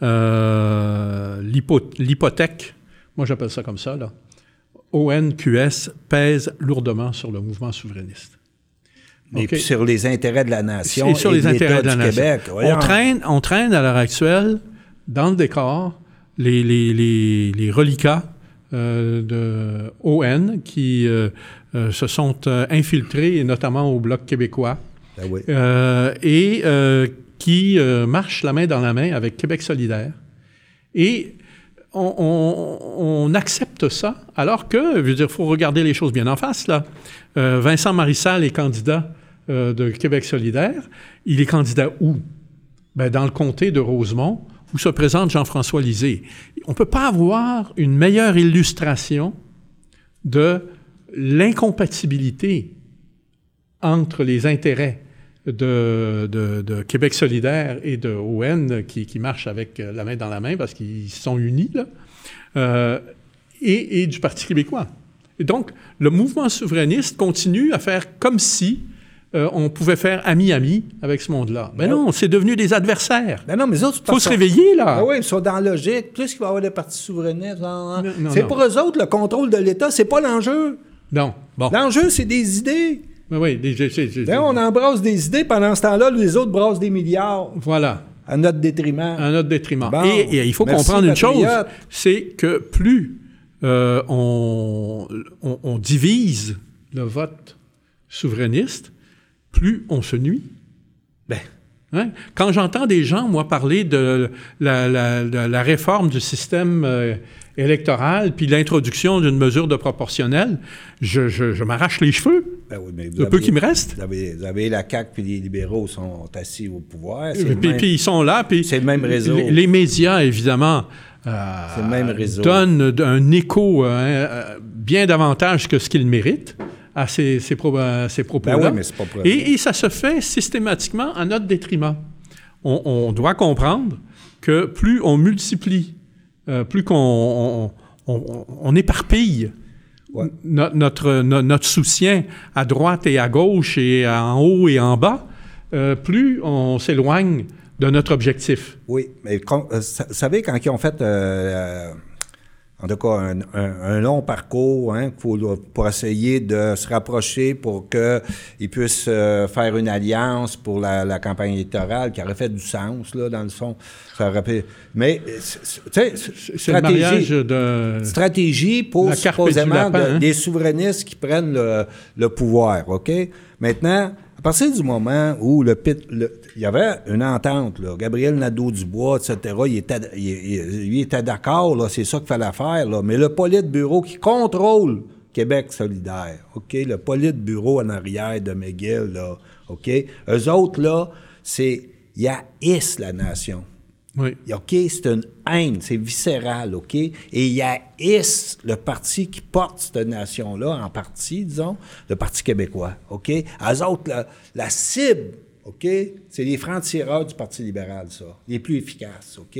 euh, l'hypo- l'hypothèque, moi j'appelle ça comme ça, là, ONQS pèse lourdement sur le mouvement souverainiste. Et OK. puis sur les intérêts de la nation Et sur et les intérêts de la nation. Québec. On traîne, on traîne à l'heure actuelle, dans le décor, les, les, les, les reliquats euh, de ON qui euh, euh, se sont infiltrés, et notamment au Bloc québécois, oui. euh, et qui marchent la main dans la main avec Québec solidaire. Et on, on- on accepte ça, alors que, je veux dire, il faut regarder les choses bien en face, là. Vincent Marissal est candidat euh, de Québec solidaire. Il est candidat où? Ben, dans le comté de Rosemont, où se présente Jean-François Lisée. On ne peut pas avoir une meilleure illustration de l'incompatibilité entre les intérêts de, Québec solidaire et de ON qui, marchent avec la main dans la main parce qu'ils sont unis, là, euh, et, et du Parti québécois. Et donc, le mouvement souverainiste continue à faire comme si euh, on pouvait faire ami-ami avec ce monde-là. Mais non, c'est devenu des adversaires. Ben non, mais les autres, Il faut se réveiller, là. Ah oui, ils sont dans la logique. Plus qu'il va y avoir des partis souverainistes. non, C'est pour eux autres, le contrôle de l'État, c'est pas l'enjeu. Non, bon. L'enjeu, c'est des idées. Oui, oui, des- j'ai- Là, on embrasse des idées. Pendant ce temps-là, les autres brassent des milliards Voilà. à notre détriment. à notre détriment. Bon. et, et il faut Merci, comprendre une chose, c'est que plus euh, on, on- on divise le vote souverainiste, plus on se nuit. Ben, Hein? Quand j'entends des gens, moi, parler de la, la- de la réforme du système euh, électoral, puis l'introduction d'une mesure de proportionnelle, je, je- je m'arrache les cheveux, ben oui, mais vous le peu qui me reste. Vous avez, vous avez la CAQ puis les libéraux sont assis au pouvoir. C'est Puis, le même- puis ils sont là. Puis C'est le même réseau. Les, les médias, évidemment, euh, C'est le même réseau. donnent un écho euh, euh, bien davantage que ce qu'ils méritent à ces, ces, pro- à ces propos-là. Ben oui, rien. et, et ça se fait systématiquement à notre détriment. On, on doit comprendre que plus on multiplie, euh, plus qu'on on, on- on éparpille Ouais. no- notre, no- notre soutien à droite et à gauche et en haut et en bas, euh, plus on s'éloigne de notre objectif. Oui, mais con- euh, sa- vous savez, quand ils ont fait, euh, en tout cas, un, un- un long parcours hein, pour, pour essayer de se rapprocher pour qu'ils puissent euh, faire une alliance pour la, la campagne électorale qui aurait fait du sens, là, dans le fond. Ça aurait Mais, euh, tu stratégie- de... stratégie pour supposément lapin, de- hein? des souverainistes qui prennent le, le pouvoir, OK? Maintenant, à partir du moment où le pit, il y avait une entente, là, Gabriel Nadeau-Dubois, etc., il était, il, il- il était d'accord, là, c'est ça qu'il fallait faire, là, mais le bureau qui contrôle Québec solidaire, OK? Le bureau en arrière de McGill, là, OK? Eux autres, là, c'est... ils haïssent la nation. Oui. OK, c'est une haine, c'est viscéral, OK? Et ils haïssent le parti qui porte cette nation-là, en partie, disons, le Parti québécois, OK? Eux autres, la, cible, OK? C'est les francs-tireurs du Parti libéral, ça, les plus efficaces, OK?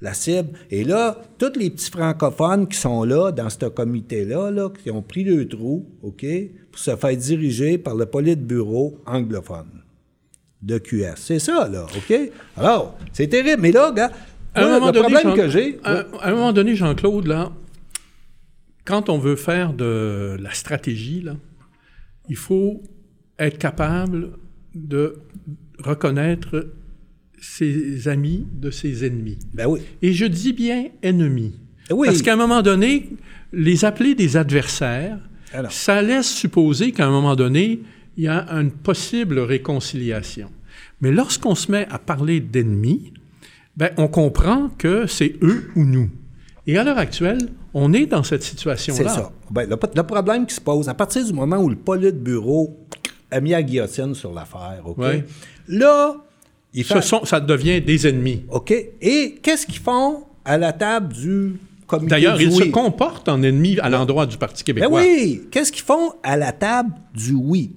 La cible. Et là, tous les petits francophones qui sont là, dans ce comité-là, là, qui ont pris le trou, OK, pour se faire diriger par le bureau anglophone de QS. C'est ça, là, OK? Alors, c'est terrible. Mais là, gars, À un moment le donné, problème que j'ai... à, à un moment donné, Jean-Claude, là, quand on veut faire de la stratégie, là, il faut être capable de reconnaître ses amis de ses ennemis. Ben oui. Et je dis bien ennemis. Oui. Parce qu'à un moment donné, les appeler des adversaires, Alors. ça laisse supposer qu'à un moment donné, il y a une possible réconciliation. Mais lorsqu'on se met à parler d'ennemis, ben, on comprend que c'est eux ou nous. Et à l'heure actuelle, on est dans cette situation-là. C'est ça. Ben, le, le problème qui se pose, à partir du moment où le bureau a mis la guillotine sur l'affaire, OK? Ouais. Là, fait... sont, ça devient des ennemis. OK? Et qu'est-ce qu'ils font à la table du comité D'ailleurs, ils se comportent en ennemis à l'endroit du Parti Ben québécois. oui! Qu'est-ce qu'ils font à la table du oui?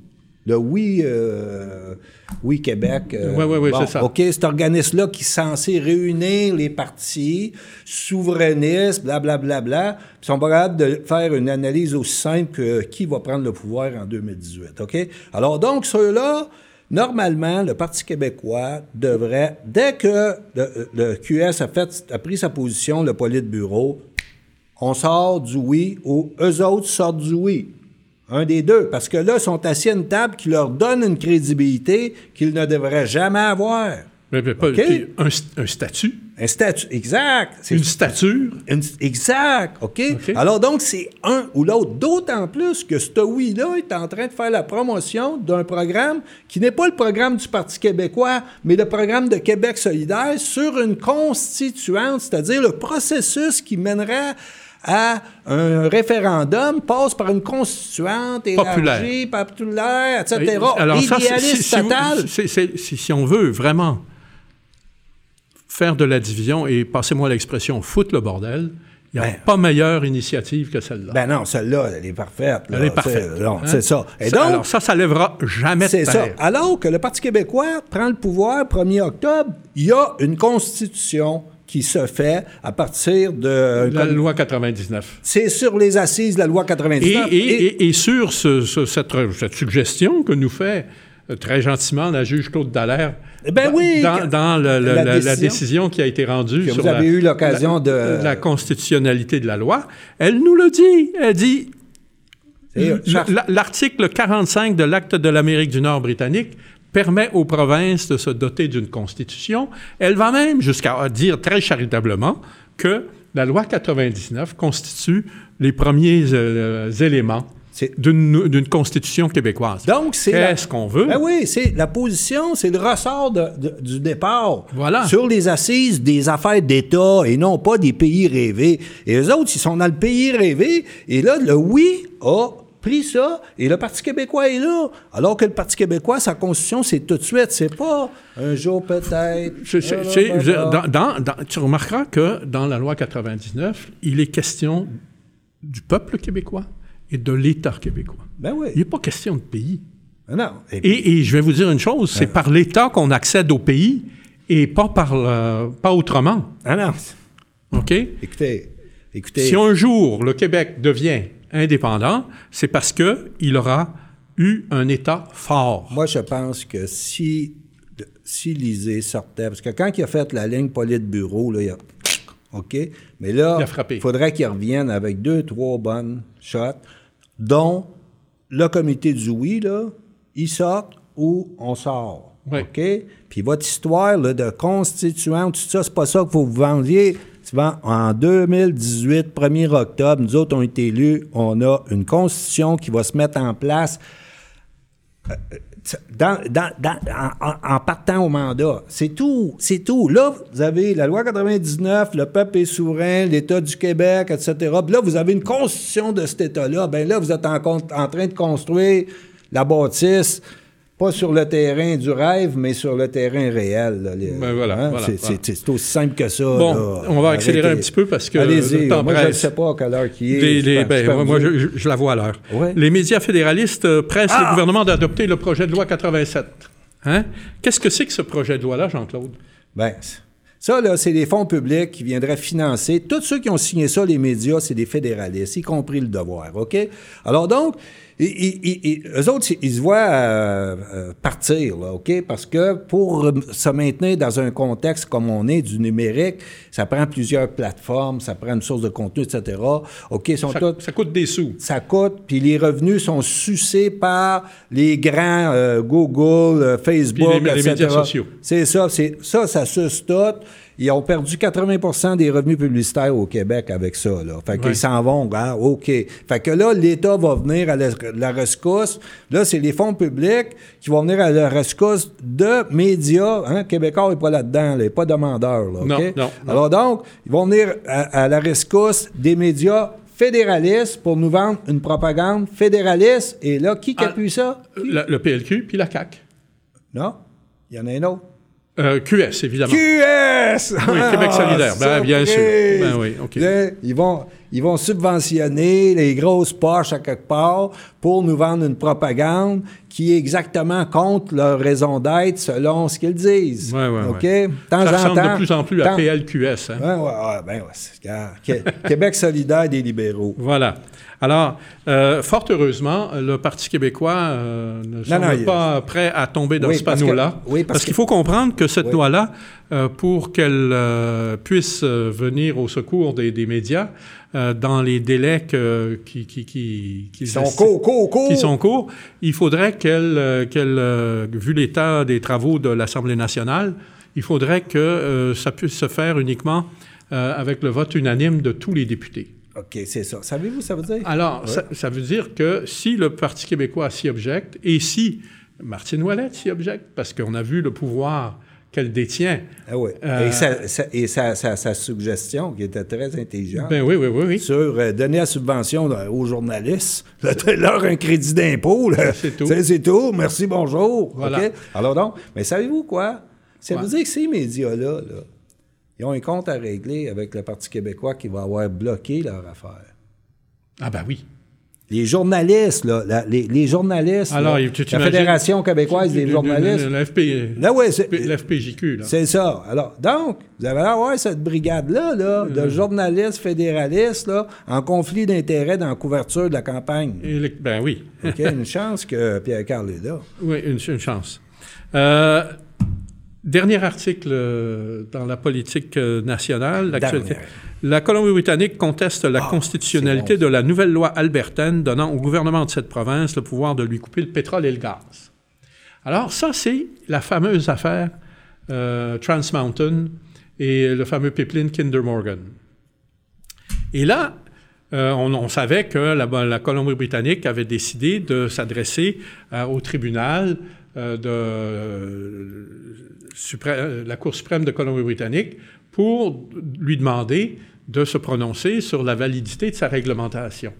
Le oui, euh, oui Québec. euh, Ouais, ouais, ouais, bon, c'est ça. OK, cet organisme-là qui est censé réunir les partis souverainistes, blablabla, bla, bla, puis sont pas capables de faire une analyse aussi simple que qui va prendre le pouvoir en 2018. OK? Alors donc, ceux-là, normalement, le Parti québécois devrait, dès que le, le QS a, fait, a pris sa position, le bureau, on sort du oui ou eux autres sortent du oui. Un des deux. Parce que là, ils sont assis à une table qui leur donne une crédibilité qu'ils ne devraient jamais avoir. Mais- mais pas- un, un statut, Un statut. Exact. Une stature. une- exact. OK? OK. Alors donc, c'est un ou l'autre. D'autant plus que ce oui-là est en train de faire la promotion d'un programme qui n'est pas le programme du Parti québécois, mais le programme de Québec solidaire sur une constituante, c'est-à-dire le processus qui mènerait à un référendum passe par une constituante élargie, populaire, etc. Alors ça, Idéaliste si, si total. si- si on veut vraiment faire de la division et, passez-moi l'expression, foutre le bordel, il n'y a Ben. pas meilleure initiative que celle-là. Ben non, celle-là, elle est parfaite. là. Elle est parfaite. C'est- Hein? c'est ça. Et Ça- donc, alors ça, ça lèvera jamais de C'est ça. Alors que le Parti québécois prend le pouvoir 1er octobre, il y a une constitution qui se fait à partir de... La comme- loi 99. C'est sur les assises de la loi Et, 99. et- et- et sur ce- ce- cette, cette suggestion que nous fait euh, très gentiment la juge Claude Dallaire ben oui, dans, quand- dans le- le- la la, la décision qui a été rendue sur vous avez la, eu l'occasion la- de- la constitutionnalité de la loi, elle nous le dit. Elle dit l'article 45 de l'Acte de l'Amérique du Nord britannique permet aux provinces de se doter d'une constitution. Elle va même jusqu'à dire très charitablement que la loi 99 constitue les premiers euh, éléments C'est- d'une constitution québécoise. Donc, c'est Qu'est-ce qu'on veut? Ben oui, c'est la position, c'est le ressort de- de- du départ. Voilà. Sur les assises des affaires d'État et non pas des pays rêvés. Et eux autres, ils sont dans le pays rêvé. Et là, le oui a pris ça et le Parti québécois est là. Alors que le Parti québécois, sa constitution, c'est tout de suite. C'est pas un jour peut-être. Ah, tu remarqueras que dans la loi 99, il est question du peuple québécois et de l'État québécois. Ben oui. Il n'est pas question de pays. Ben non. Et puis, Et, et je vais vous dire une chose, c'est par l'État qu'on accède au pays et pas par le- pas autrement. ah non. OK? Écoutez, écoutez. Si un jour le Québec devient indépendant, c'est parce que il aura eu un État fort. Moi, je pense que si, si Lisée sortait, parce que quand il a fait la ligne bureau, là, il a. OK? Mais là, Il a frappé. faudrait qu'il revienne avec deux, trois bonnes shots, dont le comité du oui, là, il sort ou on sort. Oui. OK? Puis votre histoire là, de constituant, tout ça, c'est pas ça qu'il faut vous vendiez. En 2018, 1er octobre, nous autres, on été élus, on a une constitution qui va se mettre en place dans, dans- dans- en, partant au mandat. C'est tout. C'est tout. Là, vous avez la loi 99, le peuple est souverain, l'État du Québec, etc. Puis là, vous avez une constitution de cet État-là. Ben là, vous êtes en train de construire la bâtisse pas sur le terrain du rêve, mais sur le terrain réel. Ben voilà, hein, voilà, c'est, voilà. c'est- c'est aussi simple que ça. Bon, là. on va accélérer Arrêtez. un petit peu parce que Allez-y. Moi, je ne sais pas à quelle heure qui est. Les- Je les- ben, moi, je, la vois à l'heure. Ouais. Les médias fédéralistes euh, pressent Ah! le gouvernement d'adopter le projet de loi 87. Hein? Qu'est-ce que c'est que ce projet de loi-là, Jean-Claude? Ben, ça, là, c'est des fonds publics qui viendraient financer. Tous ceux qui ont signé ça, les médias, c'est des fédéralistes, y compris le devoir, OK? Alors donc, ils, ils- ils- ils- eux autres, ils se voient euh, euh, partir, là, OK? Parce que pour se maintenir dans un contexte comme on est du numérique, ça prend plusieurs plateformes, ça prend une source de contenu, etc. OK, sont Ça, coûte des sous. ça coûte, puis les revenus sont sucés par les grands euh, Google, Facebook, les- les etc. médias sociaux. C'est ça, c'est ça, ça suce tout. Ils ont perdu 80% des revenus publicitaires au Québec avec ça. Là. Fait qu'ils s'en vont, ah, OK. Fait que là, l'État va venir à la, la rescousse. Là, c'est les fonds publics qui vont venir à la rescousse de médias. Hein? Québécois n'est pas là-dedans, là, il n'est pas demandeur. Là? Non, non, non. Alors donc, ils vont venir à, à la rescousse des médias fédéralistes pour nous vendre une propagande fédéraliste. Et là, qui Ah. appuie ça? Le, le PLQ puis la CAQ. Non? Il y en a un autre. Euh, QS, évidemment. QS! Oui, Québec solidaire. Ben, bien sûr. Ben oui. Là, ils, vont, ils vont subventionner les grosses poches à quelque part pour nous vendre une propagande qui est exactement contre leur raison d'être selon ce qu'ils disent. Ouais, ouais, OK? ouais. De temps Ça en ressemble temps- de plus en plus à PLQS. hein. Ouais, ouais, ben Québec solidaire des libéraux. Voilà. Alors, euh, fort heureusement, le Parti québécois euh, ne semble non, il- pas prêt à tomber dans Oui, ce panneau-là. oui, parce parce qu'il faut comprendre que cette Oui. loi-là, euh, pour qu'elle euh, puisse venir au secours des, des médias dans les délais que- qui, sont courts, courts, courts. qui sont courts, il faudrait qu'elle, qu'elle, vu l'état des travaux de l'Assemblée nationale, il faudrait que ça puisse se faire uniquement avec le vote unanime de tous les députés. OK, c'est ça. Savez-vous, ça veut dire? Alors, ça, ça veut dire que si le Parti québécois s'y objecte et si Martine Ouellette s'y objecte, parce qu'on a vu le pouvoir qu'elle détient. Ah oui. Euh, et sa, sa- et sa, sa- sa suggestion, qui était très intelligente, Ben oui, oui, oui, oui. sur euh, donner la subvention là, aux journalistes, leur un crédit d'impôt. là. C'est tout. C'est tout. Merci, bonjour. Voilà. Alors donc, mais savez-vous quoi? Ça veut dire que ces médias-là, là, ils ont un compte à régler avec le Parti québécois qui va avoir bloqué leur affaire. Ah ben oui. Les journalistes, là, la- les, les journalistes, Alors, là, tu- tu la Fédération québécoise des journalistes, Le FP, Là, ouais, c'est- l'FPJQ, là. C'est ça. Alors, donc, vous avez avoir cette brigade-là, là, de journalistes fédéralistes, là, en conflit d'intérêts dans la couverture de la campagne. Le- Ben oui. OK? Une chance que Pierre-Carl est là. Oui, une, une chance. Euh, dernier article euh, dans la politique euh, nationale, l'actualité. La Colombie-Britannique conteste la Ah, constitutionnalité bon, de la nouvelle loi albertaine donnant au gouvernement de cette province le pouvoir de lui couper le pétrole et le gaz. Alors, ça, c'est la fameuse affaire euh, Trans Mountain et le fameux pipeline Kinder Morgan. Et là, euh, on, on savait que la, la Colombie-Britannique avait décidé de s'adresser euh, au tribunal de euh, la Cour suprême de Colombie-Britannique pour lui demander de se prononcer sur la validité de sa réglementation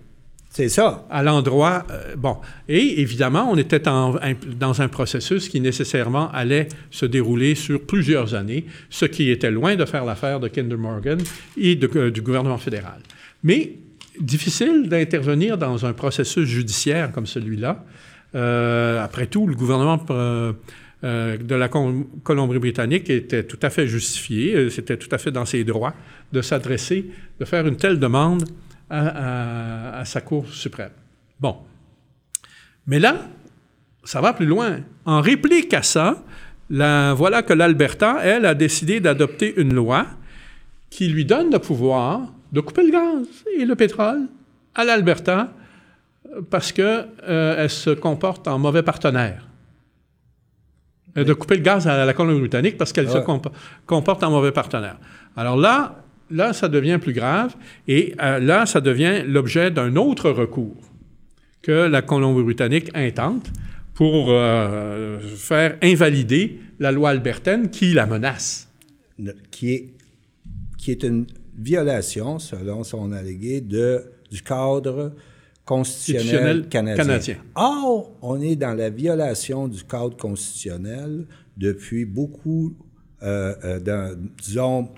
C'est ça. à l'endroit. euh, bon. Et évidemment, on était en- un- dans un processus qui nécessairement allait se dérouler sur plusieurs années, ce qui était loin de faire l'affaire de Kinder Morgan et de- euh, du gouvernement fédéral. Mais difficile d'intervenir dans un processus judiciaire comme celui-là. Euh, après tout, le gouvernement euh, euh, de la Colombie-Britannique était tout à fait justifié, euh, c'était tout à fait dans ses droits de s'adresser, de faire une telle demande à, sa Cour suprême. Bon. Mais là, ça va plus loin. En réplique à ça, voilà que l'Alberta, elle, a décidé d'adopter une loi qui lui donne le pouvoir de couper le gaz et le pétrole à l'Alberta euh, parce qu'elle se comporte en mauvais partenaire. Euh, De couper le gaz à la Colombie-Britannique parce qu'elle se Ouais. comp- comporte en mauvais partenaire. Alors là, là, ça devient plus grave et euh, là, ça devient l'objet d'un autre recours que la Colombie-Britannique intente pour euh, faire invalider la loi albertaine qui la menace. Qui est, qui est une violation, selon son allégué, de, du cadre constitutionnel, canadien. canadien. Or, on est dans la violation du cadre constitutionnel depuis beaucoup, euh, euh, dans, disons,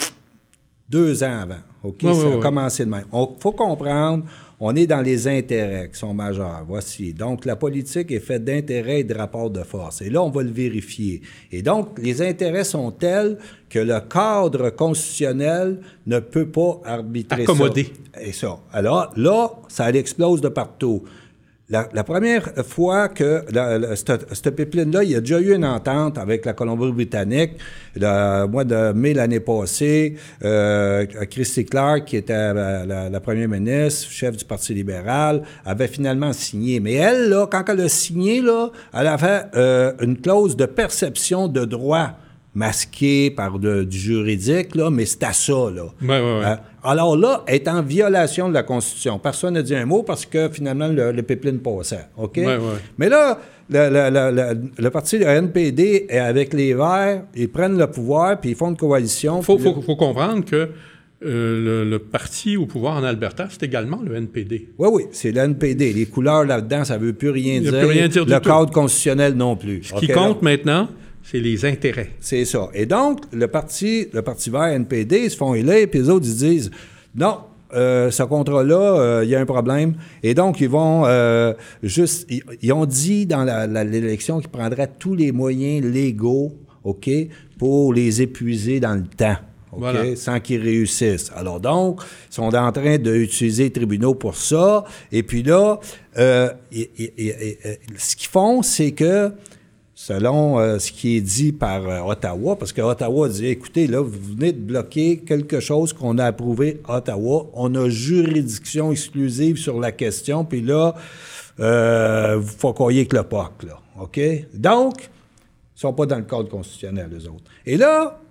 deux ans avant. OK? Ça a commencé de même. Il faut comprendre, on est dans les intérêts qui sont majeurs. Voici. Donc, la politique est faite d'intérêts et de rapports de force. Et là, on va le vérifier. Et donc, les intérêts sont tels que le cadre constitutionnel ne peut pas arbitrer Accommoder. ça. Et ça. Alors, là, ça explose de partout. La, première fois que cette, pipeline-là, il y a déjà eu une entente avec la Colombie-Britannique le mois de mai l'année passée. Euh, Christy Clark, qui était la, la- la première ministre, chef du Parti libéral, avait finalement signé. Mais elle, là, quand elle a signé, là, elle avait euh, une clause de perception de droit masquée par de- du juridique, là, mais c'est à ça, là. Ouais, ouais, ouais. Euh, alors là, est en violation de la Constitution. Personne n'a dit un mot parce que finalement, le, le pipeline passait. OK? Mais là, le, le- le- parti de NPD est avec les Verts, ils prennent le pouvoir, puis ils font une coalition. Il faut, faut- faut comprendre que euh, le, le parti au pouvoir en Alberta, c'est également le NPD. Oui, oui, c'est le NPD. Les couleurs là-dedans, ça ne veut plus rien dire. plus rien dire du le tout. cadre constitutionnel non plus. Ce qui compte maintenant, c'est les intérêts. C'est ça. Et donc, le parti, le parti vert NPD, ils se font élire, puis les autres, ils disent non. euh, ce contrat-là, euh, il y a un problème. Et donc, ils vont euh, juste. Ils, ils ont dit dans l'élection qu'ils prendraient tous les moyens légaux, OK, pour les épuiser dans le temps. OK, Voilà. sans qu'ils réussissent. Alors donc, ils sont en train d'utiliser les tribunaux pour ça. Et puis là, ce qu'ils font, c'est que selon euh, ce qui est dit par euh, Ottawa, parce que Ottawa dit, écoutez, là, vous venez de bloquer quelque chose qu'on a approuvé à Ottawa, on a juridiction exclusive sur la question, puis là, euh, vous croire que le POC, là, OK? Donc, ils sont pas dans le cadre constitutionnel, les autres. Et là,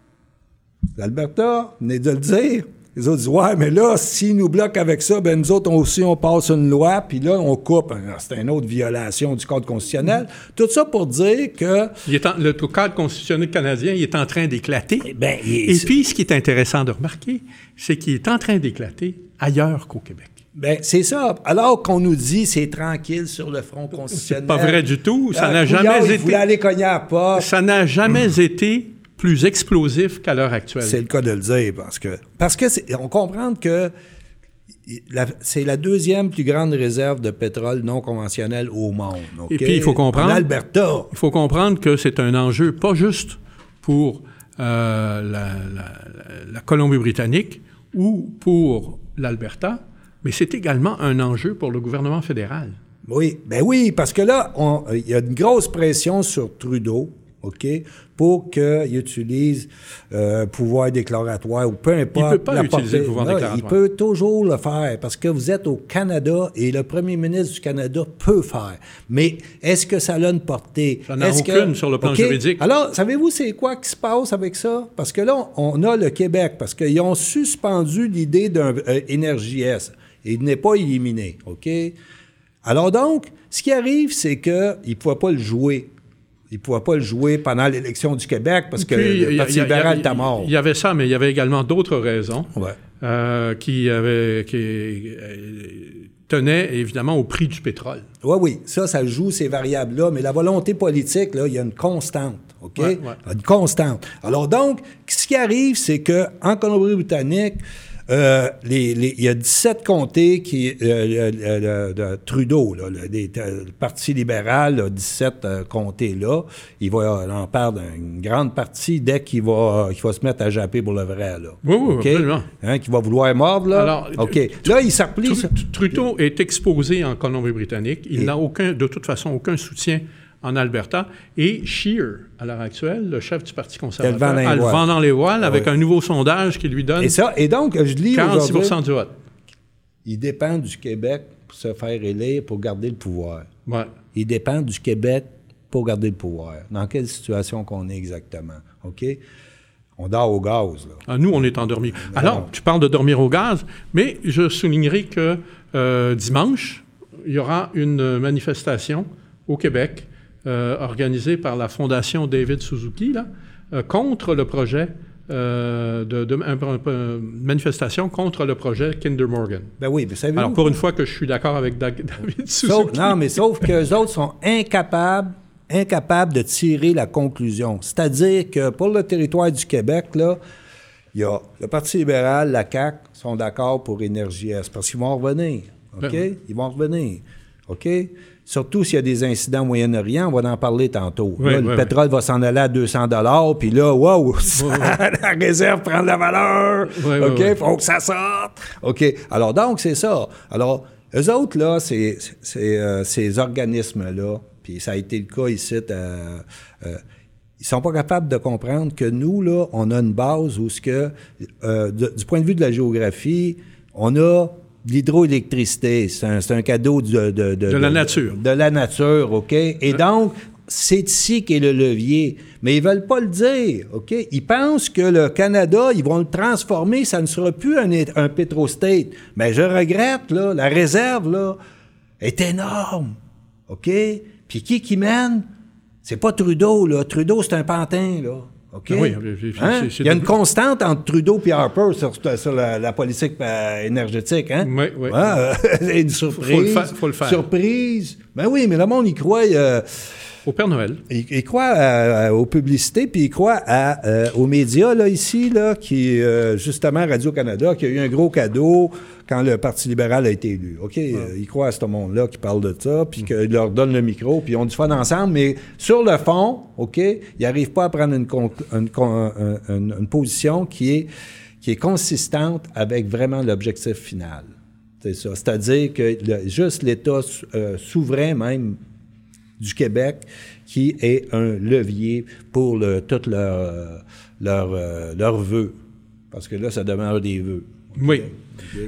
l'Alberta venez de le dire. Les autres disent, ouais, mais là, s'ils nous bloquent avec ça, ben nous autres on aussi, on passe une loi, puis là, on coupe. C'est une autre violation du Code constitutionnel. Tout ça pour dire que, Il est en- le cadre constitutionnel canadien il est en train d'éclater. ben, il- Et puis, ce qui est intéressant de remarquer, c'est qu'il est en train d'éclater ailleurs qu'au Québec. ben, c'est ça. Alors qu'on nous dit, c'est tranquille sur le front constitutionnel. pas vrai du tout. Ça Ah, n'a jamais été- aller cogner à la porte. Ça n'a jamais été plus explosif qu'à l'heure actuelle. C'est le cas de le dire, parce que, parce que on comprend que c'est la deuxième plus grande réserve de pétrole non conventionnel au monde. Et puis, il faut comprendre- En Alberta. Il faut comprendre que c'est un enjeu pas juste pour euh, la, la- la Colombie-Britannique ou pour l'Alberta, mais c'est également un enjeu pour le gouvernement fédéral. Oui, ben oui, parce que là, il y a une grosse pression sur Trudeau, OK, pour qu'il utilise euh, pouvoir déclaratoire ou peu importe. peut pas la utiliser portée. le pouvoir déclaratoire. Il peut toujours le faire parce que vous êtes au Canada et le premier ministre du Canada peut faire. Mais est-ce que ça a une portée? Ça n'a aucune sur le plan juridique. Alors, savez-vous c'est quoi qui se passe avec ça? Parce que là, on a le Québec, parce qu'ils ont suspendu l'idée d'un euh, Énergie S. Il n'est pas éliminé, OK? Alors donc, ce qui arrive, c'est qu'ils ne pouvaient pas le jouer. Ils ne pouvaient pas le jouer pendant l'élection du Québec parce que Puis, il le Parti il y a- libéral il était mort. Il y avait ça, mais il y avait également d'autres raisons Ouais. euh, qui, avaient, qui euh, tenaient évidemment au prix du pétrole. Oui, oui, ça, ça joue ces variables-là, mais la volonté politique, là, il y a une constante, OK? Ouais, ouais. Une constante. Alors donc, ce qui arrive, c'est qu'en Colombie-Britannique, euh, les- les- il y a 17 comtés qui, euh, le- le- le- de Trudeau, là, le, Parti libéral, là, 17 euh, comtés-là, il va en perdre une grande partie dès qu'il va, va se mettre à japper pour le vrai, là. Oui, oui, OK? absolument. Hein, qu'il va vouloir mordre, là? Alors. Là, il s'applie... Tru- Trudeau est exposé en Colombie-Britannique. Il n'a aucun, de toute façon aucun soutien en Alberta. Et Scheer, à l'heure actuelle, le chef du Parti conservateur, vent dans les a le vent dans les voiles avec un nouveau sondage qui lui donne Et, ça, et donc, je lis 46 aujourd'hui... du vote. Il dépend du Québec pour se faire élire pour garder le pouvoir. Ouais. Il dépend du Québec pour garder le pouvoir. Dans quelle situation qu'on est exactement? OK? On dort au gaz, là. Ah, nous, on est endormis. Alors, tu parles de dormir au gaz, mais je soulignerai que euh, dimanche, il y aura une manifestation au Québec euh, organisée par la Fondation David Suzuki là, euh, contre le projet euh, de, manifestation contre le projet Kinder Morgan. Ben oui, mais savez-vous... Alors, pour une fois que je suis d'accord avec Da- David Suzuki. Sauf- non, mais sauf qu'eux autres sont incapables, incapables de tirer la conclusion. C'est-à-dire que pour le territoire du Québec, là, il y a le Parti libéral, la CAQ sont d'accord pour Énergie S parce qu'ils vont revenir. OK? Ben oui. Ils vont revenir. OK? Surtout s'il y a des incidents au Moyen-Orient, on va en parler tantôt. Oui, Là, oui, le oui. pétrole va s'en aller à 200 puis là, wow, la réserve prend de la valeur. OK? oui. faut que ça sorte. OK. Alors, donc, c'est ça. Alors, eux autres, là, c'est, euh, ces organismes-là, puis ça a été le cas ici, euh, euh, ils sont pas capables de comprendre que nous, là, on a une base où ce que, euh, de- du point de vue de la géographie, on a l'hydroélectricité. C'est un, cadeau de, de, De la nature. De la nature, OK? Et donc, c'est ici qu'est le levier. Mais ils veulent pas le dire, OK? Ils pensent que le Canada, ils vont le transformer, ça ne sera plus un, un pétrostate. Mais je regrette, là, la réserve, là, est énorme, OK? Puis qui qui mène? C'est pas Trudeau, là. Trudeau, c'est un pantin, là. OK? Ah oui, Hein? Il y a une constante entre Trudeau et Harper sur, sur la, la politique euh, énergétique, hein? Oui, oui. Euh, une surprise. Faut le faire- faut le faire. Surprise. Ben oui, mais le monde, il croit, euh, Au Père Noël. il, à- aux publicités, puis il croit à, euh, aux médias, là, ici, là, qui, euh, justement, Radio-Canada, qui a eu un gros cadeau quand le Parti libéral a été élu. OK? Euh, il croit à ce monde-là qui parle de ça, puis qu'il leur donne le micro, puis ils ont du fun ensemble, mais sur le fond, OK, ils n'arrivent pas à prendre une, position qui est, qui est consistante avec vraiment l'objectif final. C'est ça. C'est-à-dire que le- juste l'État euh, souverain, même, du Québec, qui est un levier pour le, tous leurs leur, leurs vœux. Parce que là, ça demeure des vœux. Oui.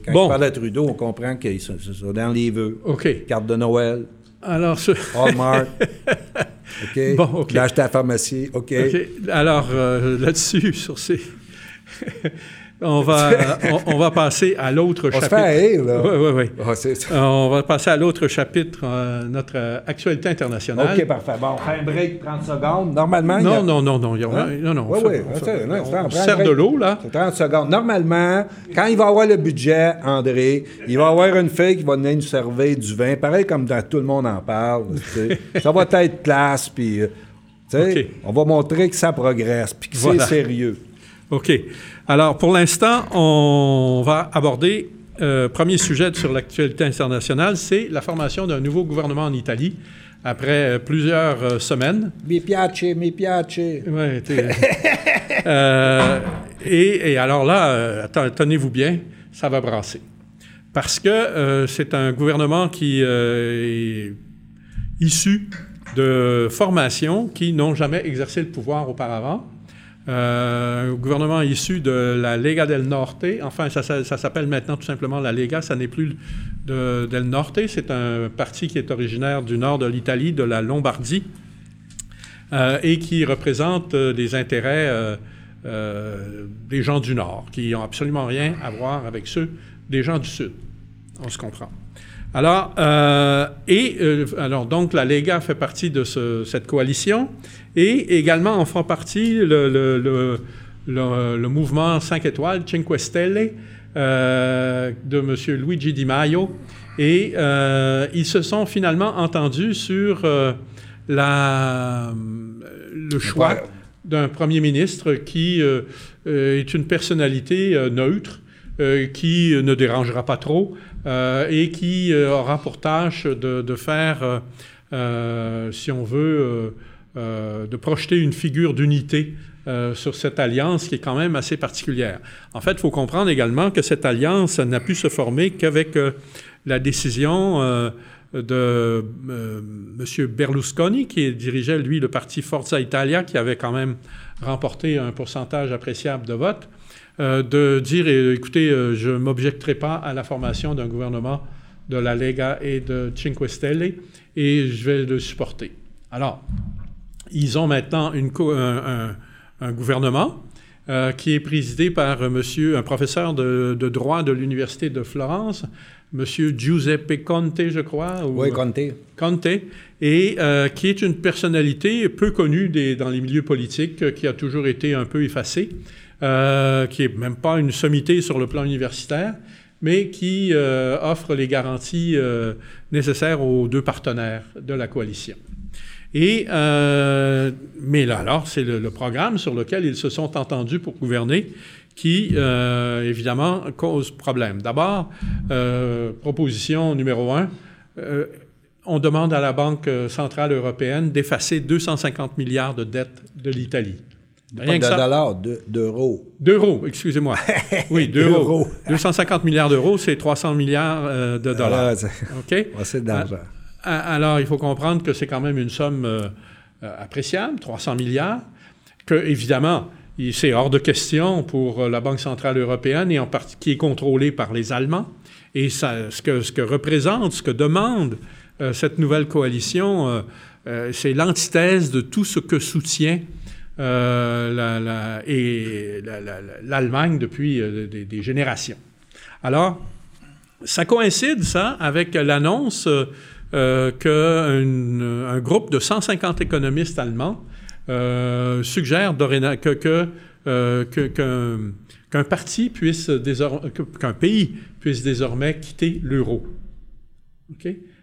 Quand Bon. on parle à Trudeau, on comprend qu'ils sont, sont dans les vœux. OK. Carte de Noël, Alors, ce- Hallmark. OK? Bon, OK. L'acheter à la pharmacie. OK? OK. Alors, euh, là-dessus, sur ces... on, va, on, on va passer à l'autre On se chapitre. fait haïr, là. Oui, oui, oui. C'est on va passer à l'autre chapitre, euh, notre euh, actualité internationale. OK, parfait. Bon, on fait un break 30 secondes. Normalement, y a- Non, non, non, non. a- Hein? Non, non. Oui, on oui. on fait- non, sert de l'eau, là. C'est 30 secondes. Normalement, quand il va avoir le budget, André, il va avoir une fille qui va venir nous servir du vin, pareil comme dans tout le monde en parle. ça va être classe, puis euh, on va montrer que ça progresse, puis que Voilà. c'est sérieux. OK. Alors, pour l'instant, on va aborder, euh, premier sujet sur l'actualité internationale, c'est la formation d'un nouveau gouvernement en Italie après euh, plusieurs euh, semaines. Mi piace, mi piace. Ouais, et, et alors là, tenez-vous bien, ça va brasser. Parce que c'est un gouvernement qui est issu de formations qui n'ont jamais exercé le pouvoir auparavant. Euh, gouvernement issu de la Lega del Norte. Enfin, ça, s'appelle maintenant tout simplement la Lega. Ça n'est plus de, del Norte. C'est un parti qui est originaire du nord de l'Italie, de la Lombardie, euh, et qui représente euh, des intérêts euh, des gens du nord, qui n'ont absolument rien à voir avec ceux des gens du sud. On se comprend. Alors, euh, et euh, alors donc la Lega fait partie de ce- cette coalition et également en font partie le, le, le, le- le mouvement 5 étoiles, Cinque Stelle, euh, de M. Luigi Di Maio. Et ils se sont finalement entendus sur la, le choix d'un premier ministre qui est une personnalité neutre, qui ne dérangera pas trop et qui euh, aura pour tâche de, faire, euh, euh, si on veut, euh, euh, de projeter une figure d'unité euh, sur cette alliance qui est quand même assez particulière. En fait, il faut comprendre également que cette alliance n'a pu se former qu'avec euh, la décision euh, de euh, M. Berlusconi, qui dirigeait, lui, le parti Forza Italia, qui avait quand même remporté un pourcentage appréciable de votes, euh, de dire, écoutez, euh, je ne m'objecterai pas à la formation d'un gouvernement de la Lega et de Cinque Stelle, et je vais le supporter. Alors, ils ont maintenant une un, gouvernement euh, qui est présidé par monsieur, un professeur de droit de l'Université de Florence, monsieur Giuseppe Conte, je crois. ou- Oui, comptez. Conte, et euh, qui est une personnalité peu connue des- dans les milieux politiques, euh, qui a toujours été un peu effacée, euh, qui est même pas une sommité sur le plan universitaire, mais qui euh, offre les garanties euh, nécessaires aux deux partenaires de la coalition. Et, euh, mais là, alors, c'est le, le, programme sur lequel ils se sont entendus pour gouverner qui, euh, évidemment, cause problème. D'abord, euh, proposition numéro un, euh, on demande à la Banque centrale européenne d'effacer 250 milliards de dettes de l'Italie. Rien de dollars, d'euros. D'euros, excusez-moi. Oui, d'euros. 250 milliards d'euros, c'est 300 milliards de dollars. Ah, OK? c'est d'argent. Alors, il faut comprendre que c'est quand même une somme appréciable, 300 milliards, que, évidemment, c'est hors de question pour euh, la Banque centrale européenne et en partie qui est contrôlée par les Allemands. Et ce, que, représente, ce que demande euh, cette nouvelle coalition, euh, c'est l'antithèse de tout ce que soutient l'Allemagne la, depuis des, des, générations. Alors, ça coïncide, ça, avec l'annonce qu'un groupe de 150 économistes allemands euh, suggère que, euh, qu'un, parti puisse qu'un pays puisse désormais quitter l'euro.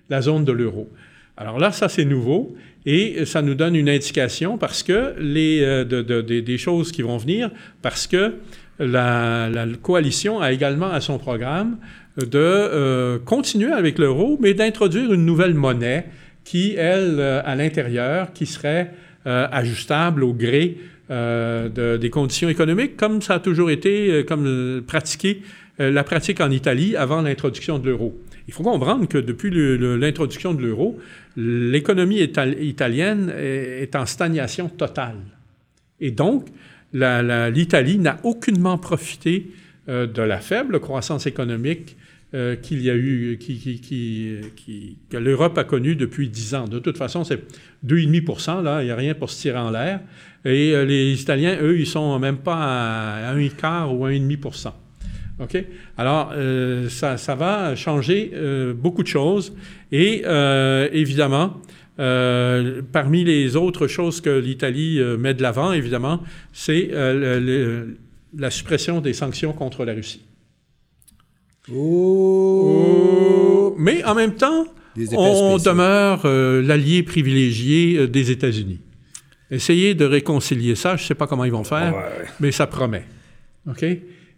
La zone de l'euro. Alors là, ça c'est nouveau et ça nous donne une indication parce que les, euh, de, de, de, des choses qui vont venir, parce que la, coalition a également à son programme de continuer avec l'euro, mais d'introduire une nouvelle monnaie qui, elle, à l'intérieur, qui serait euh, ajustable au gré euh, de, des conditions économiques, comme ça a toujours été, euh, comme pratiqué, la pratique en Italie avant l'introduction de l'euro. Il faut comprendre que depuis l'introduction de l'euro, l'économie italienne est, en stagnation totale. Et donc, l'Italie n'a aucunement profité de la faible croissance économique euh, qu'il y a eu, que l'Europe a connu depuis dix ans. De toute façon, c'est 2,5% là, il n'y a rien pour se tirer en l'air. Et euh, les Italiens, eux, ils sont même pas à, un quart ou 1,5% OK? Alors, euh, ça, ça, va changer beaucoup de choses. Et évidemment, parmi les autres choses que l'Italie met de l'avant, évidemment, c'est la suppression des sanctions contre la Russie. Oh. Mais en même temps, on demeure euh, l'allié privilégié euh, des États-Unis. Essayez de réconcilier ça. Je ne sais pas comment ils vont faire, ouais. mais ça promet. OK?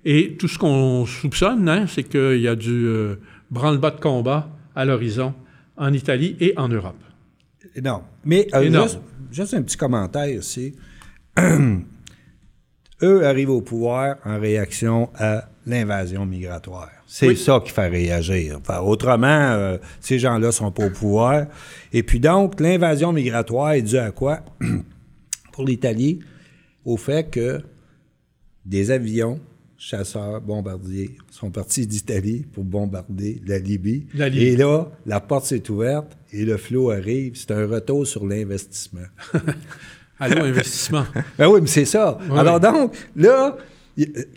Et tout ce qu'on soupçonne, hein, c'est qu'il y a du euh, branle-bas de combat à l'horizon en Italie et en Europe. Non. Mais euh, juste, juste, un petit commentaire ici. Eux arrivent au pouvoir en réaction à l'invasion migratoire. C'est oui. ça qui fait réagir. Enfin, autrement, euh, ces gens-là sont pas au pouvoir. Et puis donc, l'invasion migratoire est due à quoi? Pour l'Italie, au fait que des avions, chasseurs, bombardiers sont partis d'Italie pour bombarder la Libye. la Libye. Et là, la porte s'est ouverte et le flot arrive. C'est un retour sur l'investissement. Allô, investissement. ben oui, mais c'est ça. Oui. Alors donc, là,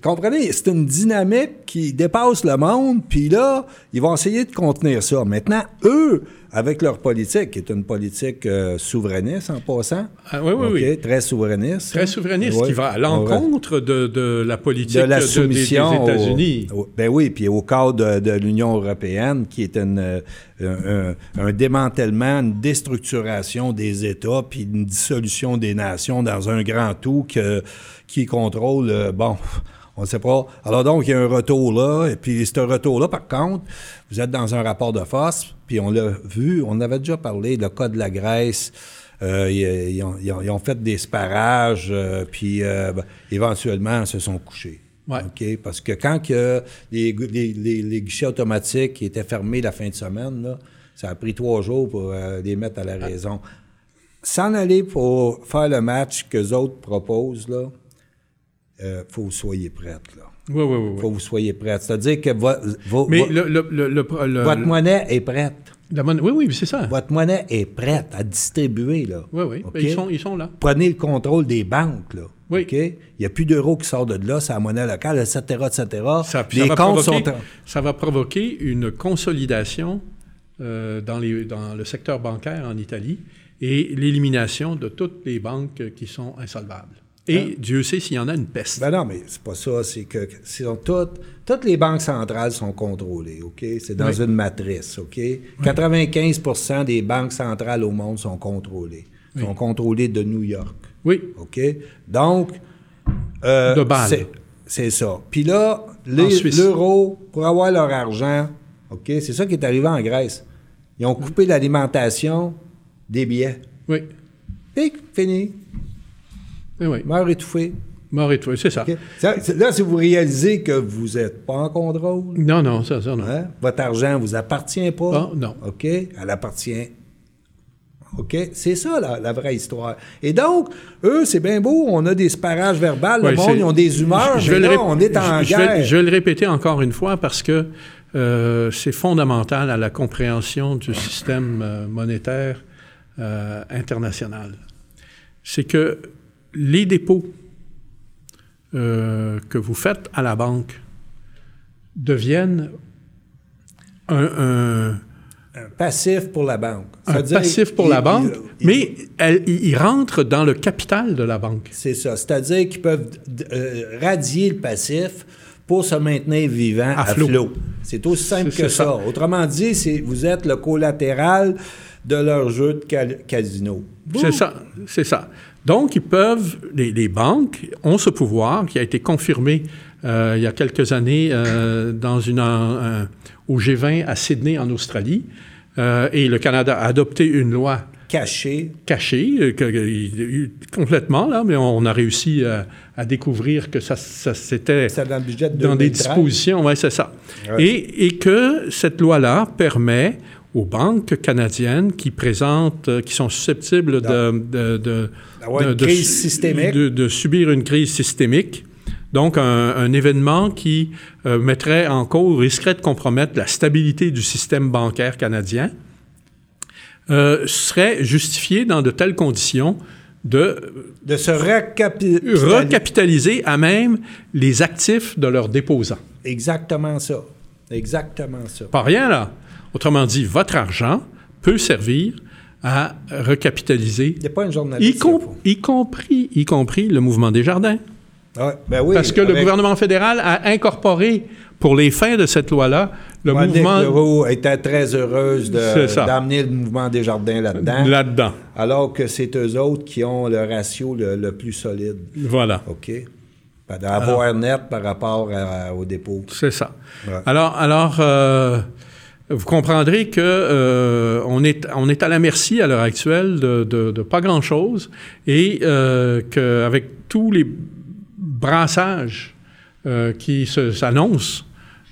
comprenez, c'est une dynamique qui dépasse le monde, puis là, ils vont essayer de contenir ça. Maintenant, eux, avec leur politique, qui est une politique euh, souverainiste en passant. Ah, oui, oui, okay, oui. Très souverainiste. Très souverainiste, oui. qui va à l'encontre de, de, la politique de la soumission de, des, des États-Unis. Ben oui, puis au cadre de, de l'Union européenne, qui est une, euh, un, un, démantèlement, une déstructuration des États, puis une dissolution des nations dans un grand tout que, qui contrôle, euh, bon on ne sait pas. Alors donc, il y a un retour là. Et puis, ce retour-là, par contre, vous êtes dans un rapport de force, puis on l'a vu, on avait déjà parlé, le cas de la Grèce. Euh, ils, ils, ont, ils, ont, fait des sparages, euh, puis euh, ben, éventuellement, se sont couchés. Ouais. Parce que quand que les, les, les, les, guichets automatiques étaient fermés la fin de semaine, là, ça a pris trois jours pour les mettre à la raison. S'en aller pour faire le match que les autres proposent, là, faut que vous soyez prête, là. Oui, oui, oui. faut que vous soyez prête. C'est-à-dire que vo, vo, Mais vo, le, le, le, votre monnaie est prête. La monnaie, oui, oui, c'est ça. Votre monnaie est prête à distribuer, là. Oui, oui. Okay? Ils, sont, ils sont là. Prenez le contrôle des banques, là. Oui. OK? Il n'y a plus d'euros qui sortent de là, c'est la monnaie locale, etc., etc. Ça, Les ça comptes sont... Ça va provoquer une consolidation euh, dans, les, dans le secteur bancaire en Italie et l'élimination de toutes les banques qui sont insolvables. Et Dieu sait s'il y en a une peste. Ben non, mais c'est pas ça. C'est que toutes, toutes les banques centrales sont contrôlées, OK? C'est dans Oui. une matrice, OK? 95% des banques centrales au monde sont contrôlées. Oui. Sont contrôlées de New York, Oui, OK? Donc, euh, De Bâle. c'est- ça. Puis là, l'euro, pour avoir leur argent, OK? C'est ça qui est arrivé en Grèce. Ils ont coupé l'alimentation des billets. oui, Pic, fini. Oui, oui. Mort étouffé. Mort tout, c'est ça. Là, si vous réalisez que vous n'êtes pas en contrôle, Non, non, ça, ça, non. hein, votre argent ne vous appartient pas. Ah, non. OK? Elle appartient. OK? C'est ça, la, la vraie histoire. Et donc, eux, c'est bien beau, on a des sparages verbales, Ouais, le monde, ils ont des humeurs, Je- je mais là, on est en je, je vais- guerre. je vais le répéter encore une fois parce que euh, c'est fondamental à la compréhension du système euh, monétaire euh, international. C'est que les dépôts euh, que vous faites à la banque deviennent un, un- Un passif pour la banque. un passif pour ils- la banque, ils- mais elle- il il rentre dans le capital de la banque. C'est ça. C'est-à-dire qu'ils peuvent euh, radier le passif pour se maintenir vivant À à, flot. flot. C'est aussi simple que ça. ça. Autrement dit, vous êtes le collatéral de leur jeu de cal- casino. C'est ça, c'est ça. Donc, ils peuvent, les, les banques ont ce pouvoir qui a été confirmé euh, il y a quelques années euh, dans une, un- un- au G20 à Sydney, en Australie. Euh, et le Canada a adopté une loi Caché. cachée, que- complètement, là, mais on a réussi à, découvrir que ça, ça c'était dans le budget de dans des 2013. dispositions, oui, c'est ça. Ouais. Et, et que cette loi-là permet aux banques canadiennes qui présentent, qui sont susceptibles de, de, de- D'avoir de- une de crise systémique. de- de subir une crise systémique. Donc, un, un événement qui euh, mettrait en cause, risquerait de compromettre la stabilité du système bancaire canadien, euh, serait justifié dans de telles conditions de De se recapitaliser. recapitaliser à même les actifs de leurs déposants. Exactement ça. Exactement ça. Pas rien, là. Autrement dit, votre argent peut servir à recapitaliser, Il n'y a pas une y, journaliste. com- il faut. y compris, y compris le mouvement des jardins. Ouais, ben oui, Parce que le gouvernement fédéral a incorporé, pour les fins de cette loi-là, le Monique mouvement Leroux était très heureuse d'amener le mouvement des jardins là-dedans. là-dedans. Alors que c'est eux autres qui ont le ratio le, le plus solide. Voilà. OK? D'avoir net par rapport à- au dépôt. C'est ça. Ouais. Alors, alors euh, vous comprendrez que euh, on, est, on est à la merci à l'heure actuelle de, pas grand-chose et euh, qu'avec tous les brassages euh, qui s'annoncent,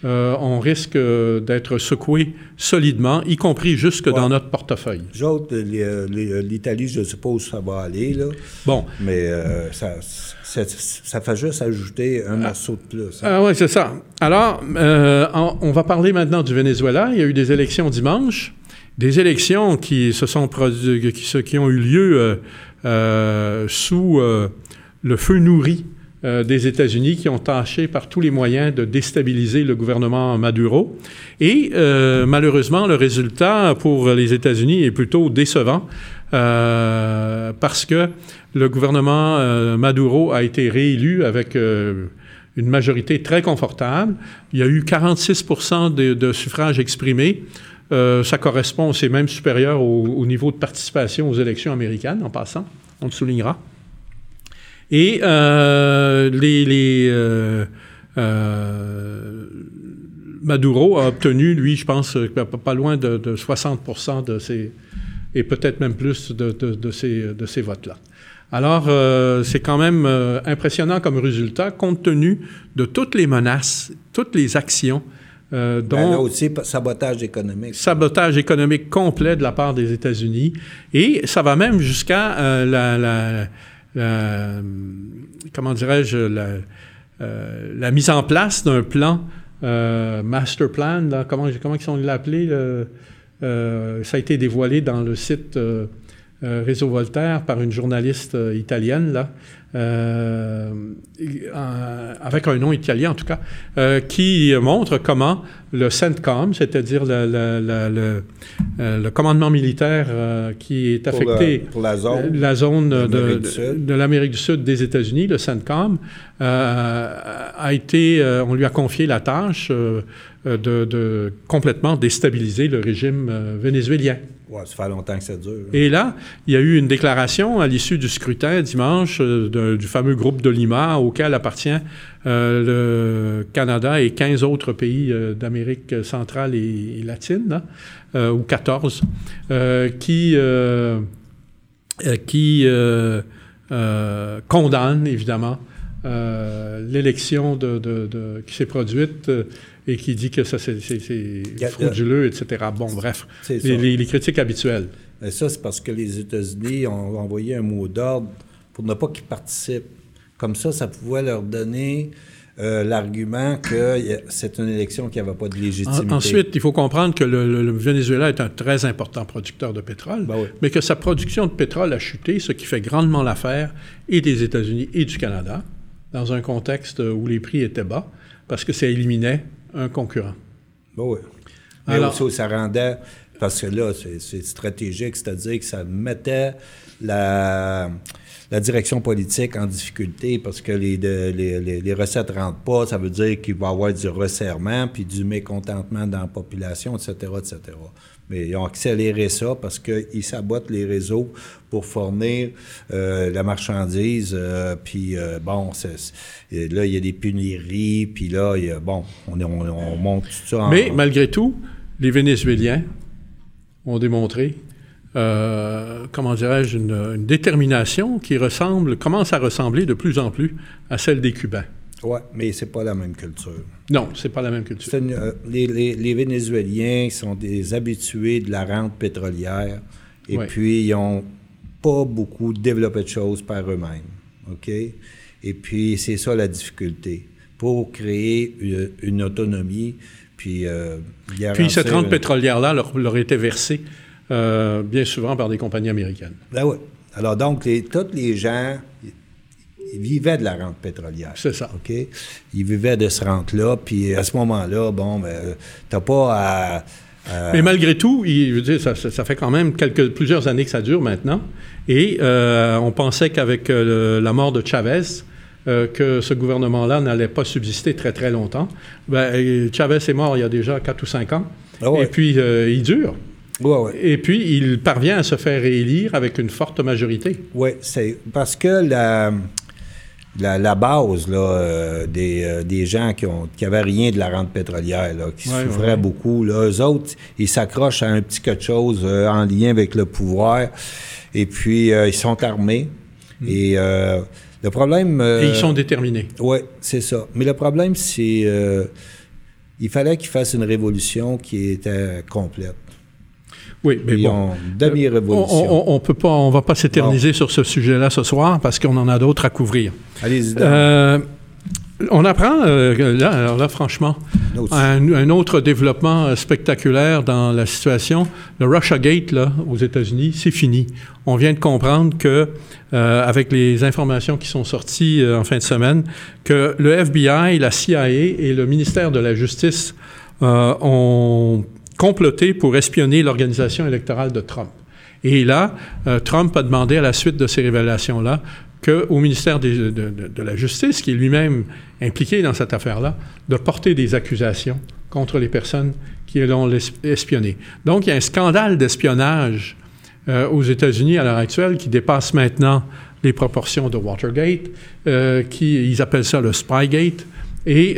euh, on risque euh, d'être secoué solidement, y compris jusque dans notre portefeuille. Les autres, les- les- l'Italie, je suppose ça va aller, là. Bon, Mais euh, ça, ça, ça fait juste ajouter un morceau de plus. hein. Ah oui, c'est ça. Alors, euh, on va parler maintenant du Venezuela. Il y a eu des élections dimanche, des élections qui se sont produ- qui, se- qui ont eu lieu euh, euh, sous euh, le feu nourri euh, des États-Unis, qui ont tâché par tous les moyens de déstabiliser le gouvernement Maduro. Et euh, malheureusement, le résultat pour les États-Unis est plutôt décevant. euh, parce que le gouvernement Maduro a été réélu avec une majorité très confortable. Il y a eu 46 de, de suffrages exprimés. Ça correspond, c'est même supérieur au niveau de participation aux élections américaines, en passant, on le soulignera. Et euh, les, les, euh, euh, Maduro a obtenu, lui, je pense, pas, loin de, de 60 de ses, et peut-être même plus de, de, de ces, de ces votes-là. Alors, c'est quand même impressionnant comme résultat, compte tenu de toutes les menaces, toutes les actions, euh, Ben, là dont aussi, pa- sabotage économique. sabotage économique complet de la part des États-Unis. Et ça va même jusqu'à euh, la, la- la- comment dirais-je, la, euh, la mise en place d'un plan, euh, master plan, comment, comment ils sont l'appelé? le- euh, ça a été dévoilé dans le site euh, Réseau Voltaire par une journaliste italienne, là, avec un nom italien en tout cas, qui montre comment le CENTCOM, c'est-à-dire le, le, commandement militaire qui est affecté pour la, zone, la zone de, de l'Amérique du Sud des États-Unis, le CENTCOM, a été, on lui a confié la tâche euh, de, complètement déstabiliser le régime euh, vénézuélien. Ouais, ça fait longtemps que ça dure. Et là, il y a eu une déclaration à l'issue du scrutin dimanche euh, du fameux groupe de Lima auquel appartient le Canada et 15 autres pays d'Amérique centrale et, latine, ou 14, qui, qui condamnent évidemment l'élection de, qui s'est produite et qui dit que ça, c'est frauduleux, etc. Bon, bref, les, les, critiques habituelles. Mais ça, c'est parce que les États-Unis ont envoyé un mot d'ordre pour ne pas qu'ils participent. Comme ça, ça pouvait leur donner euh, l'argument que c'est une élection qui n'avait pas de légitimité. ensuite, il faut comprendre que le, Venezuela est un très important producteur de pétrole, ben mais que sa production de pétrole a chuté, ce qui fait grandement l'affaire et des États-Unis et du Canada, dans un contexte où les prix étaient bas, parce que ça éliminait un concurrent. oui. Mais Alors, aussi, ça rendait, parce que là, c'est stratégique, c'est-à-dire que ça mettait la, la direction politique en difficulté parce que les, les, les, recettes ne rentrent pas. Ça veut dire qu'il va y avoir du resserrement, puis du mécontentement dans la population, etc., etc. Mais ils ont accéléré ça parce qu'ils sabotent les réseaux pour fournir euh, la marchandise. Euh, puis, euh, bon, là, il y a des pénuries. Puis là, bon, on, on, monte tout ça. Mais malgré tout, les Vénézuéliens ont démontré, comment dirais-je, une, détermination qui ressemble, commence à ressembler de plus en plus à celle des Cubains. Oui, mais c'est pas la même culture. Non, c'est pas la même culture. Euh, les, les, Vénézuéliens sont des habitués de la rente pétrolière et puis ils n'ont pas beaucoup développé de choses par eux-mêmes. OK? Et puis, c'est ça la difficulté. Pour créer une, autonomie, puis euh, Puis cette rente pétrolière-là leur, leur, était versée euh, bien souvent par des compagnies américaines. Ben oui. Alors donc, les, tous les gens ils vivaient de la rente pétrolière. C'est ça. OK? Ils vivaient de ce rente-là, puis à ce moment-là, bon, ben, t'as pas à... Mais malgré tout, il, dire, ça, ça, fait quand même quelques, plusieurs années que ça dure maintenant. Et euh, on pensait qu'avec euh, la mort de Chavez, euh, que ce gouvernement-là n'allait pas subsister très, très longtemps. Ben, Chavez est mort il y a déjà quatre ou cinq ans. Ah et puis, il dure. Ouais, ouais. Et puis, il parvient à se faire réélire avec une forte majorité. Oui, c'est parce que la, la, base là, euh, des, euh, des, gens qui ont qui avaient rien de la rente pétrolière, là, qui souffraient beaucoup. Là. Eux autres, ils s'accrochent à un petit quelque chose euh, en lien avec le pouvoir. Et puis, ils sont armés. Hmm. Et le problème... et ils sont déterminés. Oui, c'est ça. Mais le problème, c'est... il fallait qu'ils fassent une révolution qui était complète. Oui, mais bon, demi-révolution. On, on, peut pas, on va pas s'éterniser sur ce sujet-là ce soir parce qu'on en a d'autres à couvrir. Allez-y. Euh, on apprend, euh, là, alors là, franchement, un, autre développement euh, spectaculaire dans la situation. Le Russia Gate, là, aux États-Unis, c'est fini. On vient de comprendre que, avec les informations qui sont sorties en fin de semaine, que le FBI, la CIA et le ministère de la Justice ont comploté pour espionner l'organisation électorale de Trump. Et là, euh, Trump a demandé à la suite de ces révélations-là qu'au ministère de, la Justice, qui est lui-même impliqué dans cette affaire-là, de porter des accusations contre les personnes qui l'ont espionné. Donc, il y a un scandale d'espionnage euh, aux États-Unis à l'heure actuelle qui dépasse maintenant les proportions de Watergate, euh, qui, ils appellent ça le Spygate, et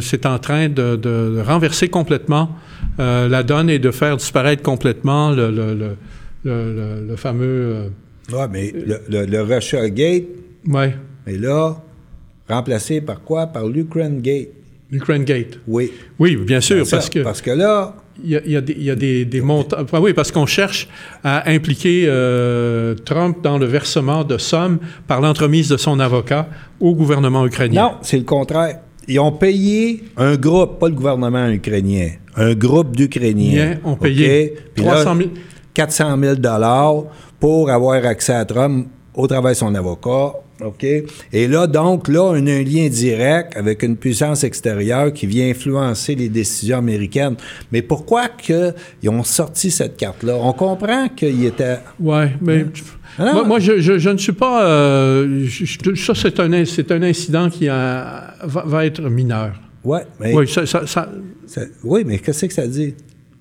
c'est en train de renverser complètement euh, la donne est de faire disparaître complètement le, le, le, le fameux... Euh, oui, mais le, Russia Gate, oui. mais là, remplacé par quoi? Par l'Ukraine Gate. L'Ukraine Gate. Oui. Oui, bien sûr, parce que... Parce que là... Il y a, y a, des, il y a des, des montants... oui, parce qu'on cherche à impliquer euh, Trump dans le versement de sommes par l'entremise de son avocat au gouvernement ukrainien. Non, c'est le contraire. Ils ont payé un groupe, pas le gouvernement ukrainien, un groupe d'Ukrainiens. ont payé 300 000. 400 000 pour avoir accès à Trump au travers de son avocat. OK? Et là, donc, là, on a un lien direct avec une puissance extérieure qui vient influencer les décisions américaines. Mais pourquoi qu'ils ont sorti cette carte-là? On comprend qu'il était... Oui, mais... Hein? Moi, moi je, je, je, ne suis pas... Euh, je, ça, c'est un, un incident qui a, va, va, être mineur. Ouais, mais... Oui, ça, ça, ça... oui, mais qu'est-ce que ça dit?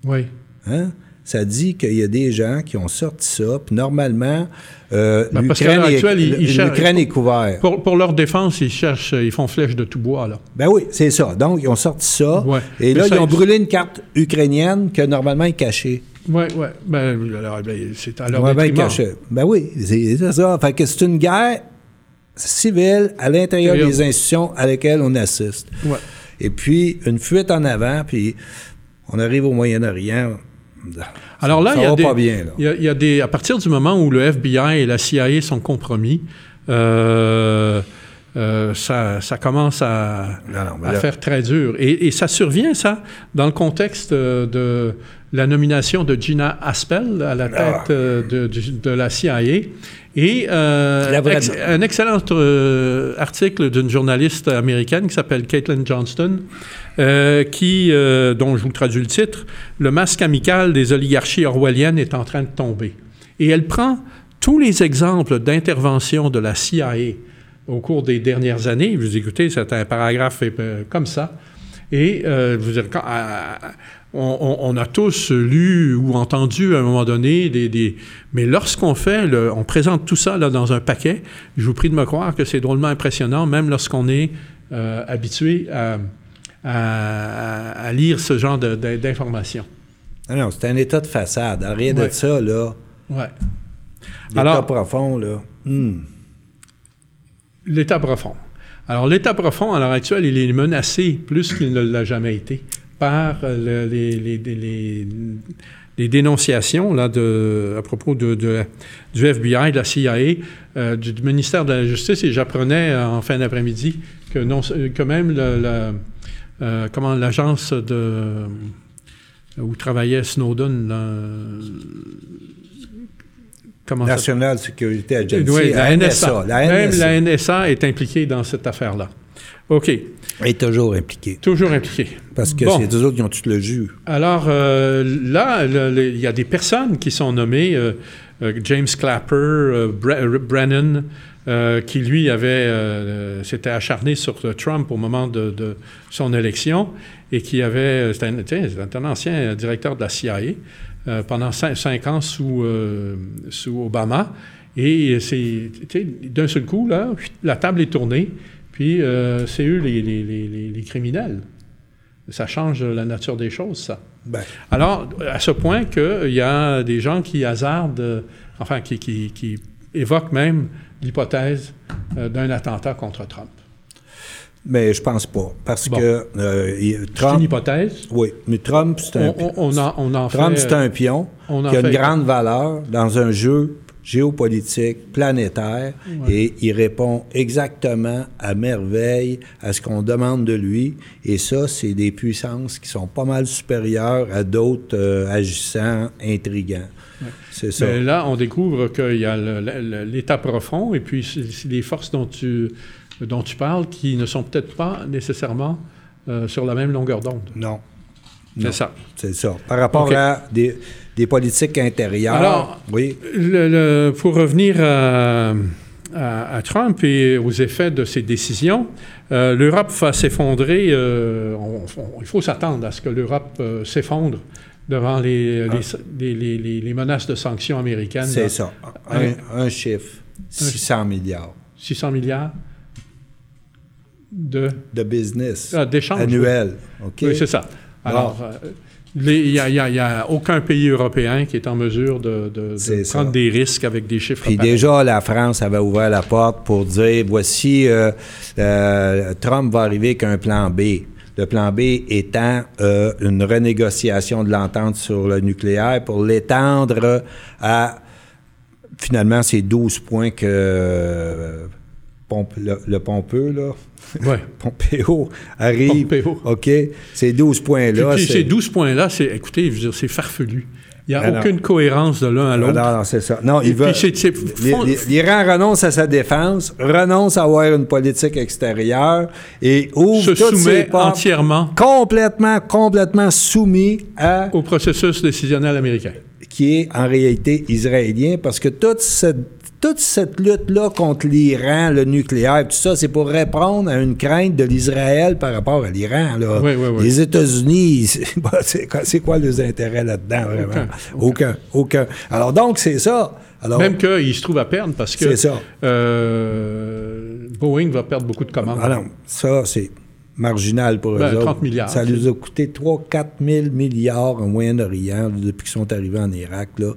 Oui. Hein? Ça dit qu'il y a des gens qui ont sorti ça, puis normalement, euh, ben l'Ukraine est, est, couverte. Pour, pour, leur défense, ils cherchent, ils font flèche de tout bois, là. Ben oui, c'est ça. Donc, ils ont sorti ça, ouais. et là, ils ont brûlé une carte ukrainienne que normalement est cachée. Oui, oui. Ben, ben, c'est à leur ouais, ben, caché. Ben oui, c'est ça. Fait que c'est une guerre civile à l'intérieur des institutions à lesquelles on assiste. Ouais. Et puis, une fuite en avant, puis on arrive au Moyen-Orient alors là, il y, a des, bien, il, y a, il y a des, à partir du moment où le FBI et la CIA sont compromis, euh, euh, ça, ça, commence à, non, non, à là... faire très dur. Et, et, ça survient, ça, dans le contexte de la nomination de Gina Aspel à la tête ah. de, de, de, la CIA. Et euh, ex, un excellent euh, article d'une journaliste américaine qui s'appelle Caitlin Johnston, euh, qui, dont je vous traduis le titre, Le masque amical des oligarchies orwelliennes est en train de tomber. Et elle prend tous les exemples d'intervention de la CIA au cours des dernières années. Vous écoutez, c'est un paragraphe comme ça. Et euh, vous dire, on, on, a tous lu ou entendu à un moment donné des... des mais lorsqu'on fait, le, on présente tout ça là, dans un paquet, je vous prie de me croire que c'est drôlement impressionnant, même lorsqu'on est euh, habitué à, à, à, lire ce genre d'informations. Ah non, c'est un état de façade. Rien ouais. de ça, là. Oui. L'état profond, là. Hmm. L'état profond. Alors, l'état profond, à l'heure actuelle, il est menacé plus qu'il ne l'a jamais été par le, les, les, les, les, dénonciations là, de, à propos de, de, du FBI, de la CIA, euh, du, ministère de la Justice, et j'apprenais en fin d'après-midi que, non, que même le, le euh, comment l'agence de où travaillait Snowden, National ça? Security Agency, oui, la, NSA. Même la NSA est impliquée dans cette affaire-là. OK. Est toujours impliqué. Toujours impliqué. Parce que bon. c'est eux autres qui ont tout le jus. Alors, euh, là, il y a des personnes qui sont nommées, euh, euh, James Clapper, euh, Bre Brennan, qui lui avait, s'était acharné sur Trump au moment de, de son élection et qui avait, c'était un, un, ancien directeur de la CIA pendant cinq, cinq, ans sous, sous Obama. Et c'est, d'un seul coup, là, la table est tournée. Puis euh, c'est eux les, les, les, les, criminels. Ça change la nature des choses, ça. Ben. Alors, à ce point qu'il y a des gens qui hasardent, euh, enfin, qui, qui, qui, évoquent même l'hypothèse euh, d'un attentat contre Trump. Mais je pense pas. Parce bon. que euh, Trump. C'est une hypothèse? Oui, mais Trump, c'est un. On, on, en, on en Trump, c'est un pion on qui a fait, une grande valeur dans un jeu géopolitique, planétaire, ouais. et il répond exactement à merveille à ce qu'on demande de lui. Et ça, c'est des puissances qui sont pas mal supérieures à d'autres euh, agissants intrigants. Ouais. C'est ça. Mais là, on découvre qu'il y a l'état profond et puis les forces dont tu, dont tu parles qui ne sont peut-être pas nécessairement euh, sur la même longueur d'onde. Non. C'est ça. C'est ça. Par rapport okay. à des, des, politiques intérieures. Alors, oui. Le, le, pour revenir à, à, à, Trump et aux effets de ses décisions, euh, l'Europe va s'effondrer. Euh, il faut s'attendre à ce que l'Europe euh, s'effondre devant les, ah. les, les, les, menaces de sanctions américaines. C'est ça. Un, un, chiffre. 600 milliards. 600 milliards de... De business. Ah, D'échanges. Annuel. Okay. oui c'est ça. Alors, euh, il n'y a, a, a, aucun pays européen qui est en mesure de, de, de prendre des risques avec des chiffres. Puis déjà, la France avait ouvert la porte pour dire voici, euh, euh, Trump va arriver avec un plan B. Le plan B étant euh, une renégociation de l'entente sur le nucléaire pour l'étendre à finalement ces 12 points que pompe, le, le, pompeux, là. Ouais. Pompéo arrive. Pompéo. OK. Ces 12 points-là. Ces 12 points-là, c'est, écoutez, je veux dire, c'est farfelu. Il n'y a non. aucune cohérence de l'un à Ah, l'autre. Non, non, c'est ça. Non, il veut. L'Iran renonce à sa défense, renonce à avoir une politique extérieure et ouvre se toutes ses soumet portes entièrement complètement, complètement soumis à au processus décisionnel américain. qui est en réalité israélien, parce que toute cette, toute cette lutte-là contre l'Iran, le nucléaire, tout ça, c'est pour répondre à une crainte de l'Israël par rapport à l'Iran. là. Oui, oui, oui. Les États-Unis, c'est bah, quoi, leurs intérêts là-dedans, vraiment? Aucun. Aucun. Alors donc, c'est ça. Alors, Même qu'il se trouve à perdre parce que C'est ça. euh, Boeing va perdre beaucoup de commandes. Ah non, ça, c'est marginal pour Ben, eux 30 autres. milliards, Ça nous a coûté 3-4 000 milliards au Moyen-Orient depuis qu'ils sont arrivés en Irak. Là.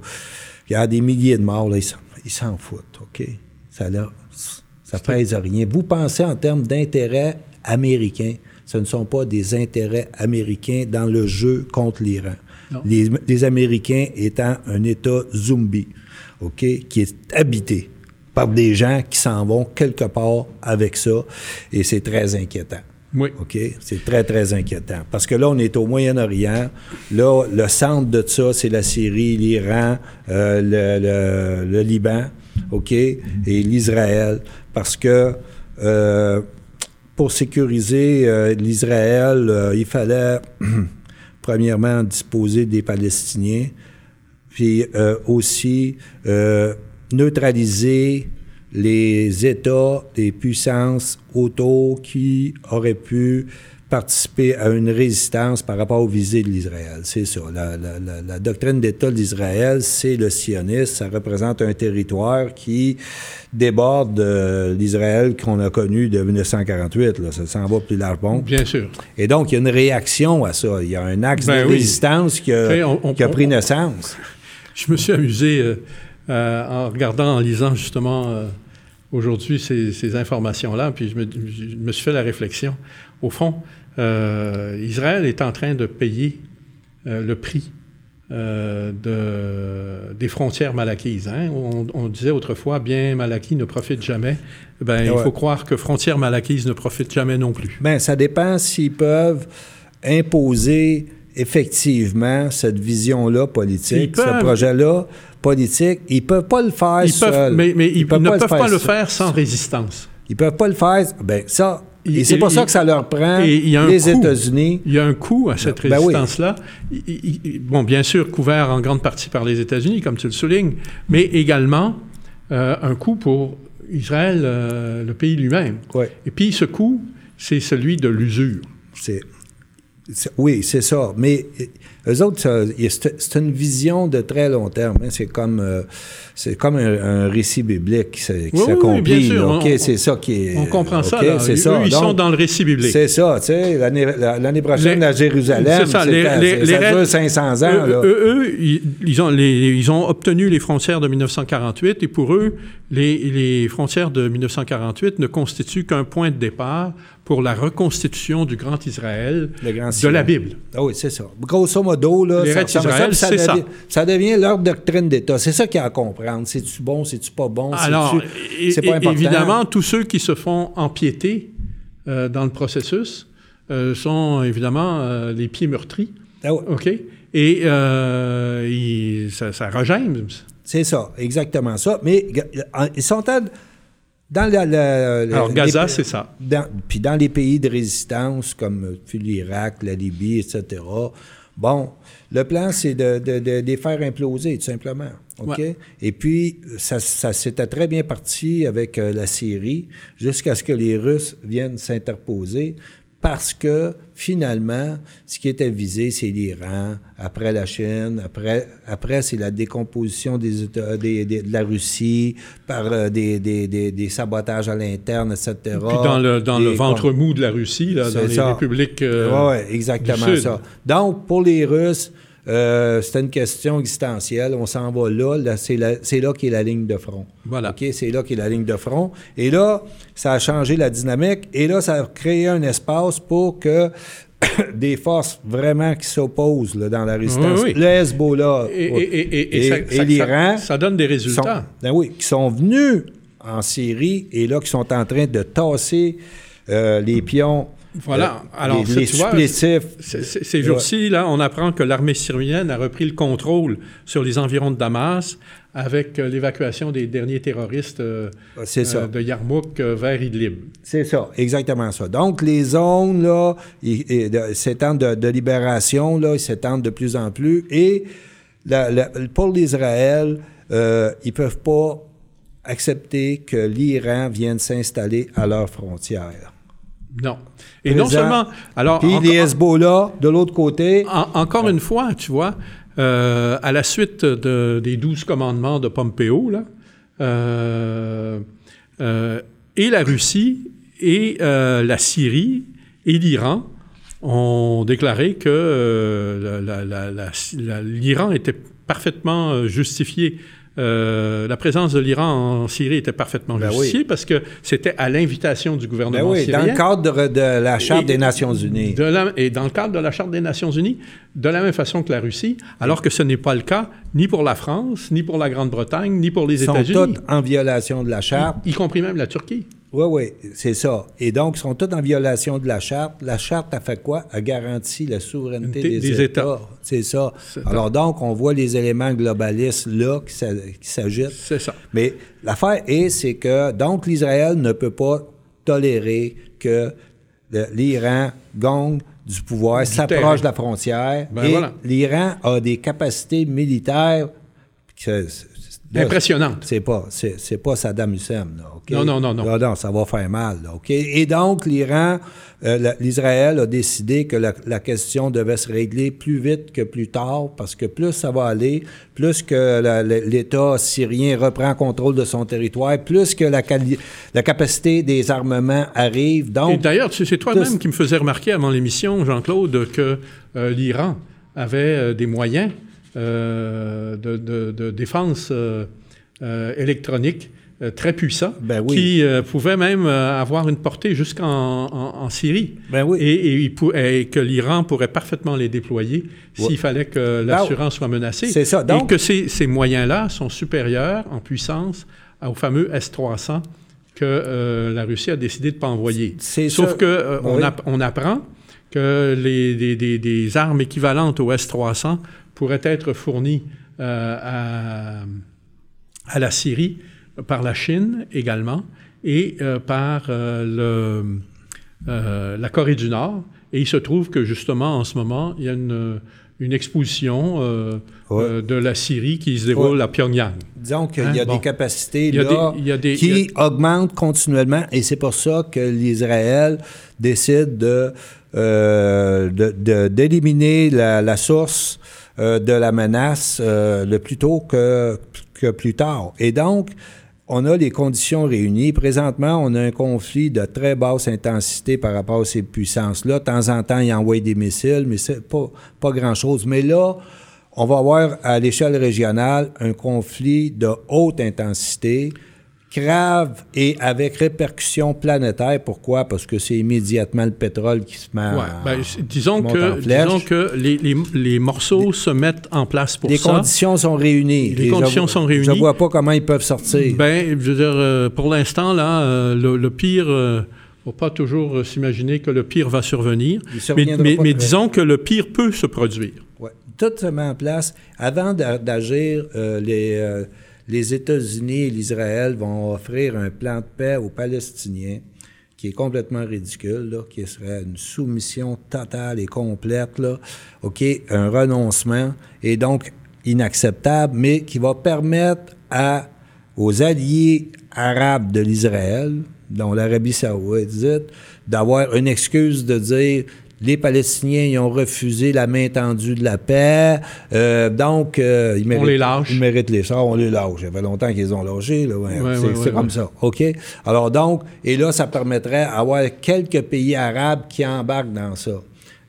Il y a des milliers de morts, là, ils s'en, ils s'en foutent, OK? Ça, là, ça pèse à rien. Vous pensez en termes d'intérêts américains. Ce ne sont pas des intérêts américains dans le jeu contre l'Iran. Les, les Américains étant un État zombie, OK, qui est habité par des gens qui s'en vont quelque part avec ça, et c'est très inquiétant. Oui. OK? C'est très, très inquiétant. Parce que là, on est au Moyen-Orient. Là, le centre de ça, c'est la Syrie, l'Iran, euh, le, Liban, OK? Et l'Israël. Parce que euh, pour sécuriser euh, l'Israël, il fallait, premièrement, disposer des Palestiniens, puis aussi neutraliser les États, les puissances autour qui auraient pu participer à une résistance par rapport aux visées de l'Israël. C'est ça. La, la- la- la doctrine d'État d'Israël, c'est le sionisme. Ça représente un territoire qui déborde de l'Israël qu'on a connu de 1948. Là. Ça s'en va plus largement. Bien sûr. Et donc, il y a une réaction à ça. Il y a un axe Ben de oui. résistance qui a, Tu sais, on- on- qui a pris on- naissance. Je me suis amusé euh, euh, en regardant, en lisant justement euh, aujourd'hui ces, ces informations-là, puis je me, je me suis fait la réflexion. Au fond, euh, Israël est en train de payer le prix de, des frontières malaquises. hein. On, on disait autrefois, bien malaki ne profite jamais. Ben, il faut croire que frontières malaquises ne profitent jamais non plus. Bien, ça dépend s'ils peuvent imposer effectivement cette vision-là politique, ce projet-là politique. Ils peuvent pas le faire Ils peuvent, seuls. mais, mais ils, peuvent ne peuvent pas le faire sans résistance. Ils peuvent pas le faire. Ben ça. Et c'est pour ça que ça leur prend et il y a un les. États-Unis. Il y a un coût à cette Ben oui. résistance-là. Bon, bien sûr, couvert en grande partie par les États-Unis, comme tu le soulignes, mais également euh, un coût pour Israël, euh, le pays lui-même. Et puis, ce coût, c'est celui de l'usure. C'est, oui, c'est ça. Mais eux autres, c'est une vision de très long terme. hein. C'est comme, euh, c'est comme un, un récit biblique qui, Oui, oui, s'accomplit. OK, c'est ça qui est. On comprend ça. Là. Eux, ça. ils Donc, sont dans le récit biblique. C'est ça, tu sais. L'année, la- l'année prochaine, Les- à Jérusalem, c'est ça, les- à- les- c'est- les ça règles- dure 500 ans. Eux, là. eux, eux, ils, ont ils ont obtenu les frontières de 1948 et pour eux, les, les frontières de 1948 ne constituent qu'un point de départ pour la reconstitution du Grand Israël Grand de la Bible. Ah oui, c'est ça. Grosso modo, là, ça, d'Israël, ça, c'est puis ça, ça. devient, devient leur doctrine d'État. C'est ça qu'il y a à comprendre. C'est-tu bon, c'est-tu pas bon? Alors, c'est pas important. évidemment, tous ceux qui se font empiéter euh, dans le processus euh, sont évidemment euh, les pieds meurtris. Ah ouais. OK? Et ils- ça, ça. C'est ça, exactement ça. Mais ils sont à- dans la, la- la- Alors, Gaza, les- c'est ça. dans- puis dans les pays de résistance comme euh, l'Irak, la Libye, etc. Bon, le plan, c'est de, de- de- de les faire imploser, tout simplement. OK? Ouais. Et puis, ça, ça s'était très bien parti avec euh, la Syrie jusqu'à ce que les Russes viennent s'interposer parce que finalement, ce qui était visé, c'est l'Iran, après la Chine, après, après c'est la décomposition des, États- des- des- de la Russie par euh, des, des- sabotages à l'interne, etc. Puis dans le, dans le ventre mou de la Russie, là, dans les ça. républiques. euh, Oui, exactement du Sud. ça. Donc, pour les Russes, euh, c'était une question existentielle. On s'en va là. là c'est, c'est là qu'est la ligne de front. Voilà. OK? C'est là qu'est la ligne de front. Et là, ça a changé la dynamique. Et là, ça a créé un espace pour que des forces vraiment qui s'opposent là, dans la résistance. Oui, oui. Le Hezbollah Et, l'Iran ça, ça donne des sont, résultats. ben oui, qui sont venus en Syrie et là, qui sont en train de tasser euh, les pions Voilà. euh, Alors, les, tu vois, Ces jours-ci, là, on apprend que l'armée syrienne a repris le contrôle sur les environs de Damas avec euh, l'évacuation des derniers terroristes euh, ça. euh, de Yarmouk euh, vers Idlib. C'est ça, exactement ça. Donc, les zones, là, s'étendent de, de libération, là, ils s'étendent de plus en plus. Et la- la- pour l'Israël, euh, ils peuvent pas accepter que l'Iran vienne s'installer à leurs frontières. Non. Et non seulement... Alors, Puis encore- les Hezbollah, de l'autre côté, En- encore une fois, tu vois, euh, à la suite de- des douze commandements de Pompeo, là, euh, euh, et la Russie et la Syrie et l'Iran ont déclaré que l'Iran était parfaitement justifié. Euh, la présence de l'Iran en Syrie était parfaitement Ben oui. justifiée parce que c'était à l'invitation du ben gouvernement oui, dans syrien. le cadre de, de la Charte Et- des Nations Unies. De la- et dans le cadre de la Charte des Nations Unies, de la même façon que la Russie, alors que ce n'est pas le cas ni pour la France, ni pour la Grande-Bretagne, ni pour les Ils sont États-Unis, en violation de la Charte. y compris même la Turquie. Oui, oui, c'est ça. Et donc, ils sont tous en violation de la Charte. La Charte a fait quoi? A garanti la souveraineté Des- États. États. C'est ça. Alors donc, on voit les éléments globalistes là qui s'a- qui s'agitent. C'est ça. Mais l'affaire est, c'est que, donc, l'Israël ne peut pas tolérer que l'Iran gagne du pouvoir, s'approche de la frontière. Ben et voilà. l'Iran a des capacités militaires que- Impressionnante. c'est pas, c'est, pas Saddam Hussein, là? Non, non, non, non. Là, non, ça va faire mal, là, OK? Et donc, l'Iran, euh, l'Israël a décidé que la, la question devait se régler plus vite que plus tard, parce que plus ça va aller, plus que l'État syrien reprend contrôle de son territoire, plus que la, capacité des armements arrive. Et Donc, d'ailleurs, c'est toi-même qui me faisais remarquer avant l'émission, Jean-Claude, que euh, l'Iran avait euh, des moyens de, de- de défense euh, euh, électronique euh, très puissants, Ben oui. qui euh, pouvaient même euh, avoir une portée jusqu'en en, en Syrie. Ben oui. Et, et et que l'Iran pourrait parfaitement les déployer s'il fallait que l'assurance soit menacée. c'est ça. et Donc- que ces, ces moyens-là sont supérieurs en puissance au fameux S-300 que euh, la Russie a décidé de ne pas envoyer. C'est Sauf que euh, on, apprend que les, des, des- des armes équivalentes au S-300 pourraient être fournies euh, à, à la Syrie par la Chine également et euh, par euh, le, la Corée du Nord. Et il se trouve que justement, en ce moment, il y a une, une exposition euh, Ouais. euh, de la Syrie qui se déroule Ouais. à Pyongyang. Disons qu'il Hein, y a bon. des capacités Il y a là, des- il y a des- qui augmentent continuellement et c'est pour ça que l'Israël décide de, euh, d'éliminer la, la source euh, de la menace euh, le plus tôt que, plus tard. Et donc, on a les conditions réunies. Présentement, on a un conflit de très basse intensité par rapport à ces puissances-là. De temps en temps, ils envoient des missiles, mais c'est pas, pas grand-chose. Mais là, on va avoir à l'échelle régionale un conflit de haute intensité, grave et avec répercussions planétaires. Pourquoi? Parce que c'est immédiatement le pétrole qui se met en- Ouais, ben, disons, en que, flèche. disons que les, les- les morceaux se mettent en place pour Les ça. conditions sont réunies. Les je conditions vois- sont réunies. Je vois pas comment ils peuvent sortir. Ben, je veux dire, euh, pour l'instant, là, euh, le, le pire, euh, faut pas toujours euh, s'imaginer que le pire va survenir. Mais, disons que le pire peut se produire. Ouais. Tout se met en place. Avant d'a- d'agir, les, les États-Unis et l'Israël vont offrir un plan de paix aux Palestiniens qui est complètement ridicule, qui serait une soumission totale et complète, OK, un renoncement, et donc inacceptable, mais qui va permettre aux alliés arabes de l'Israël, dont l'Arabie saoudite, d'avoir une excuse de dire les Palestiniens ils ont refusé la main tendue de la paix, euh, donc euh, ils méritent, les lâche. Ils méritent les sorts, on les lâche. Ça fait longtemps qu'ils ont lâché, là, ouais. Ouais, c'est ouais, comme ça, OK? Alors donc, et là, ça permettrait d'avoir quelques pays arabes qui embarquent dans ça.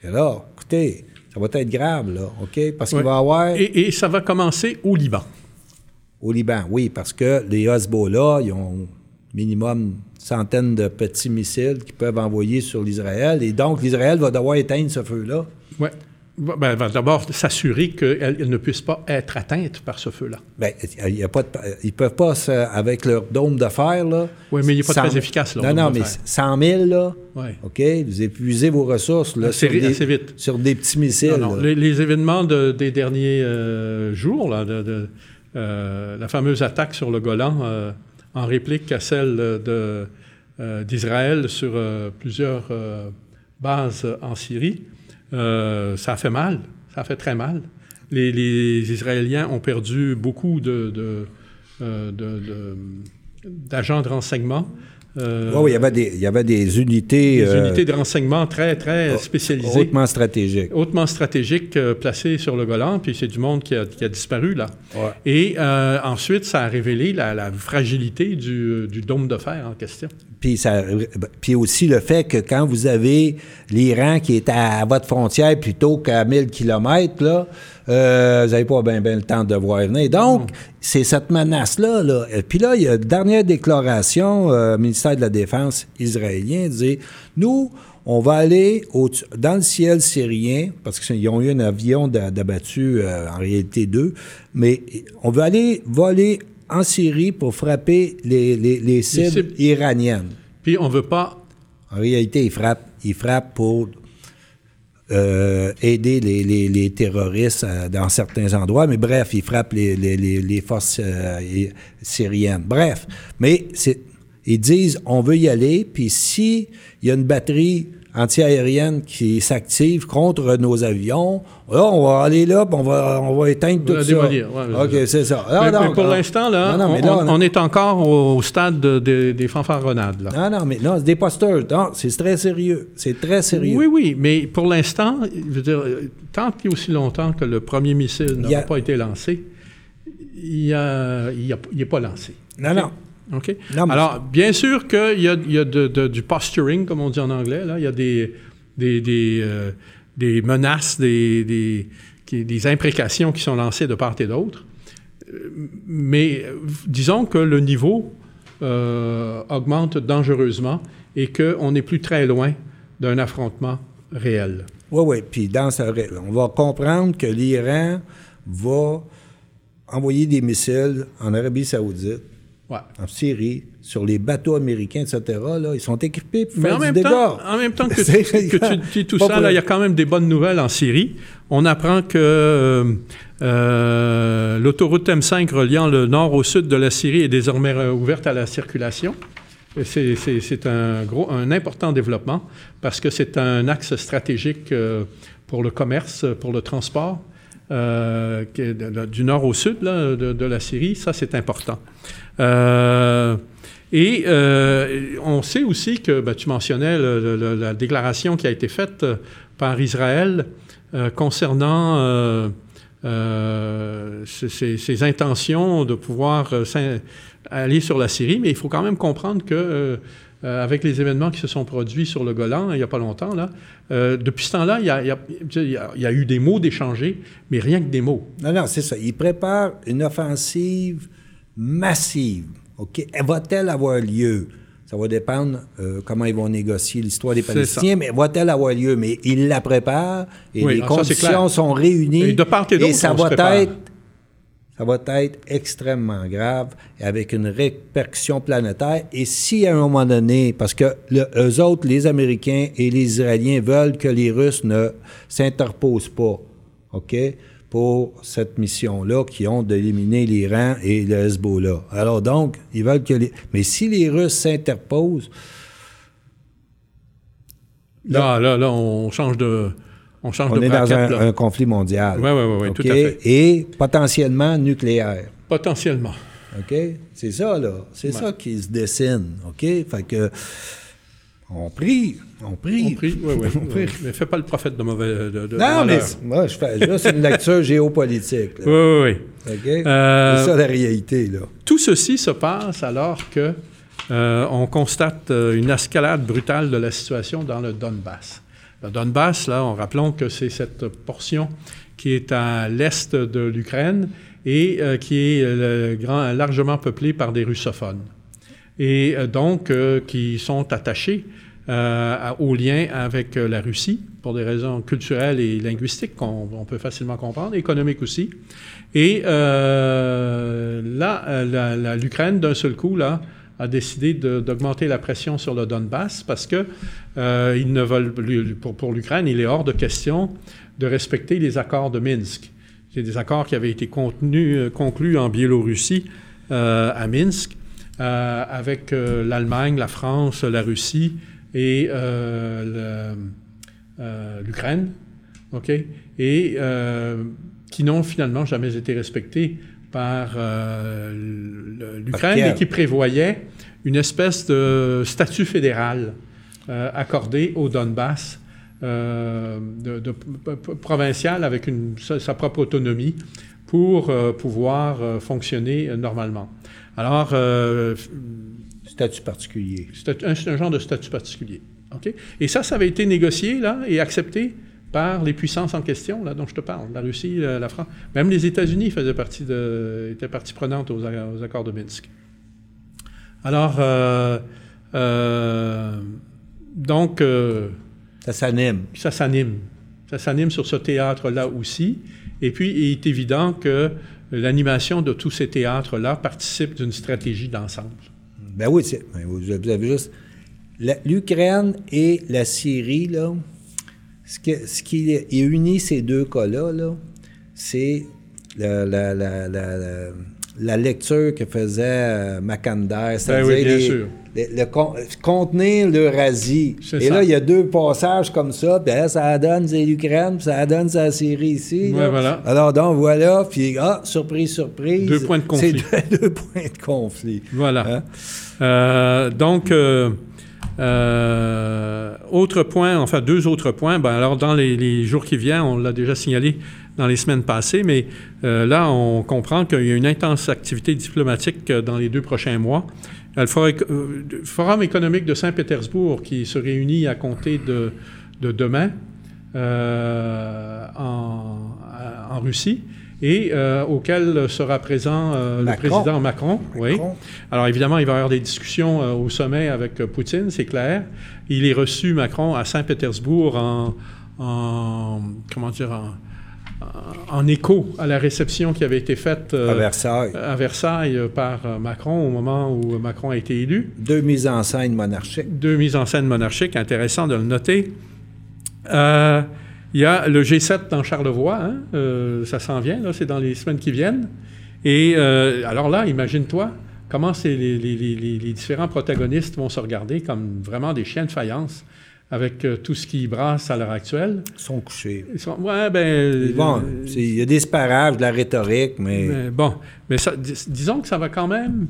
Et là, écoutez, ça va être grave, là, OK? Parce qu'il va y avoir... Et, et ça va commencer au Liban. Au Liban, oui, parce que les Hezbollah, ils ont minimum centaines de petits missiles qu'ils peuvent envoyer sur l'Israël. Et donc, l'Israël va devoir éteindre ce feu-là. Ouais. Ben, ben, D'abord, s'assurer qu'elles ne puissent pas être atteintes par ce feu-là. Bien, il y a pas de, ils ne peuvent pas, avec leur dôme de fer, là... Oui, mais il n'est pas très efficace, là. Non, non, mais 100 000, là, ouais. OK, vous épuisez vos ressources, là, sur des, assez vite. sur des petits missiles. Non, non. Les, les, événements de, des derniers euh, jours, là, de, de euh, la fameuse attaque sur le Golan, euh, en réplique à celle euh, d'Israël sur euh, plusieurs euh, bases en Syrie, ça a fait mal, ça a fait très mal. Les, Israéliens ont perdu beaucoup d'agents de renseignement. Euh, oui, il, y avait des, il y avait des unités... Des unités de renseignement très, très spécialisées. Hautement stratégiques. Hautement stratégiques euh, placées sur le Golan, puis c'est du monde qui a, qui a disparu, là. Ouais. Et euh, ensuite, ça a révélé la, la fragilité du, du, dôme de fer en question. Puis, ça, aussi le fait que quand vous avez l'Iran qui est à, votre frontière plutôt qu'à 1000 km, là, euh, vous n'avez pas bien ben le temps de voir venir. Donc, c'est cette menace-là. Là. Puis là, il y a une dernière déclaration, euh, ministère de la Défense israélien, dit Nous, on va aller dans le ciel syrien, parce qu'ils ont eu un avion d'abattu, euh, en réalité deux, mais on va aller voler en Syrie pour frapper les, les, les, cibles, les cibles, iraniennes. Puis on ne veut pas. En réalité, ils frappent, ils frappent pour euh, aider les, les, les terroristes euh, dans certains endroits, mais bref, ils frappent les, les forces euh, syriennes. Bref, mais ils disent on veut y aller, puis si il y a une batterie antiaérienne qui s'active contre nos avions. Là, on va aller là, puis on va, on va éteindre tout ça. Ouais, OK, c'est ça. mais, donc, mais pour l'instant, là, non, non, on, là, on, est encore au stade de, de, des fanfaronnades. Là. Non, non, mais non, c'est des posters. C'est très sérieux. C'est très sérieux. Oui, oui, mais pour l'instant, je veux dire, tant qu'il y a aussi longtemps que le premier missile n'a a... pas été lancé, il n'est pas lancé. Non, okay? non. OK? Non, Alors, bien sûr qu'il y a, il y a de, de, du posturing, comme on dit en anglais. Là. Il y a des, des, des, euh, des menaces, des, imprécations qui sont lancées de part et d'autre. Mais disons que le niveau euh, augmente dangereusement et qu'on n'est plus très loin d'un affrontement réel. Oui, oui. Puis dans ce, on va comprendre que l'Iran va envoyer des missiles en Arabie saoudite Ouais. en Syrie, sur les bateaux américains, etc., là, ils sont équipés pour Mais faire en du même, dégât. temps, en même temps que, tu, que tu dis tout ça, là, il y a quand même des bonnes nouvelles en Syrie. On apprend que euh, euh, l'autoroute M5 reliant le nord au sud de la Syrie est désormais ouverte à la circulation. C'est un, gros, un important développement parce que c'est un axe stratégique euh, pour le commerce, pour le transport. Euh, du nord au sud de, la Syrie, ça c'est important. Euh, et euh, on sait aussi que, ben, tu mentionnais la déclaration qui a été faite par Israël concernant ses, intentions de pouvoir aller sur la Syrie, mais il faut quand même comprendre que euh, avec les événements qui se sont produits sur le Golan il n'y a pas longtemps, là, euh, depuis ce temps-là, il y a, il, y a, il y a, eu des mots d'échanger, mais rien que des mots. Non, non, c'est ça. Ils préparent une offensive massive. OK? Va-t-elle avoir lieu? Ça va dépendre euh, comment ils vont négocier l'histoire des Palestiniens, mais va-t-elle avoir lieu? Mais ils la préparent et oui, les conditions sont réunies. Et de part et d'autre, et ça va être ça va être extrêmement grave et avec une répercussion planétaire. Et si à un moment donné, parce que eux autres, les Américains et les Israéliens veulent que les Russes ne s'interposent pas, OK, pour cette mission-là, qui ont d'éliminer l'Iran et le Hezbollah. Alors donc, ils veulent que les... Mais si les Russes s'interposent... Là, là, là, on change de... On, change on de est dans un, conflit mondial. Oui, oui, oui, oui okay? tout à fait. Et potentiellement nucléaire. Potentiellement. OK? C'est ça, là. C'est ouais. ça qui se dessine. OK? Fait que. On prie. On prie. On prie, oui, oui. On prie. Mais fais pas le prophète de mauvais. De, de non, mais moi, je fais juste une lecture géopolitique. Là. Oui, oui, oui. OK? Euh, C'est ça la réalité, là. Tout ceci se passe alors que euh, on constate une escalade brutale de la situation dans le Donbass. Le Donbass, là, en rappelons que c'est cette portion qui est à l'est de l'Ukraine et euh, qui est euh, largement peuplée par des russophones. Et euh, donc, qui sont attachés euh, au lien avec la Russie, pour des raisons culturelles et linguistiques qu'on on peut facilement comprendre, économiques aussi. Et là, l'Ukraine, d'un seul coup, là, a décidé d'augmenter la pression sur le Donbass parce que euh, ils ne veulent, pour, l'Ukraine, il est hors de question de respecter les accords de Minsk. C'est des accords qui avaient été contenus, conclus en Biélorussie euh, à Minsk euh, avec euh, l'Allemagne, la France, la Russie et euh, euh, l'Ukraine, OK? Et euh, qui n'ont finalement jamais été respectés par l'Ukraine et qui prévoyaient une espèce de statut fédéral accordé au Donbass euh, de, de, provincial avec une, sa, sa, propre autonomie pour euh, pouvoir euh, fonctionner normalement. Alors. statut particulier. C'est un, un, genre de statut particulier. OK? Et ça, ça avait été négocié là, et accepté par les puissances en question, là, dont je te parle, la Russie, la, la France. Même les États-Unis faisaient partie de, étaient partie prenante aux, aux accords de Minsk. Alors, euh, euh, donc. Euh, ça s'anime. Ça s'anime. Ça s'anime sur ce théâtre-là aussi. Et puis, il est évident que l'animation de tous ces théâtres-là participe d'une stratégie d'ensemble. Ben oui, vous avez juste. L'Ukraine et la Syrie, là, ce, que, ce qui unit ces deux cas-là, -là, c'est la, la, la, la, lecture que faisait Macander, c'est-à-dire ben oui, sûr. Le, contenir l'Eurasie. Et ça. là, il y a deux passages comme ça, puis hein, ça donne l'Ukraine, puis ça donne sa Syrie ici. Ouais, voilà. Alors donc voilà, puis ah, surprise, surprise. Deux points de conflit. C'est deux, deux, points de conflit. Voilà. Hein? Euh, donc, euh, euh, autre point, enfin deux autres points. Ben, alors, dans les, jours qui viennent, on l'a déjà signalé dans les semaines passées, mais euh, là, on comprend qu'il y a une intense activité diplomatique dans les deux prochains mois. Le Forum économique de Saint-Pétersbourg qui se réunit à compter de, de demain euh, en, Russie et euh, auquel sera présent euh, le président Macron. Macron. Oui. Alors évidemment, il va y avoir des discussions euh, au sommet avec Poutine, c'est clair. Il est reçu, Macron, à Saint-Pétersbourg en, en, comment dire, en, en écho à la réception qui avait été faite euh, à Versailles, à Versailles par Macron au moment où Macron a été élu. Deux mises en scène monarchiques. Deux mises en scène monarchiques, intéressant de le noter. Euh, il y a le G7 dans Charlevoix, hein, euh, ça s'en vient, là, c'est dans les semaines qui viennent. Et euh, alors là, imagine-toi comment les, les, les, les, différents protagonistes vont se regarder comme vraiment des chiens de faïence avec euh, tout ce qui brasse à l'heure actuelle. Ils sont couchés. Ils sont, ouais, ben. Bon, il y a des sparages, de la rhétorique, mais. mais bon, mais ça, dis, disons que ça va quand même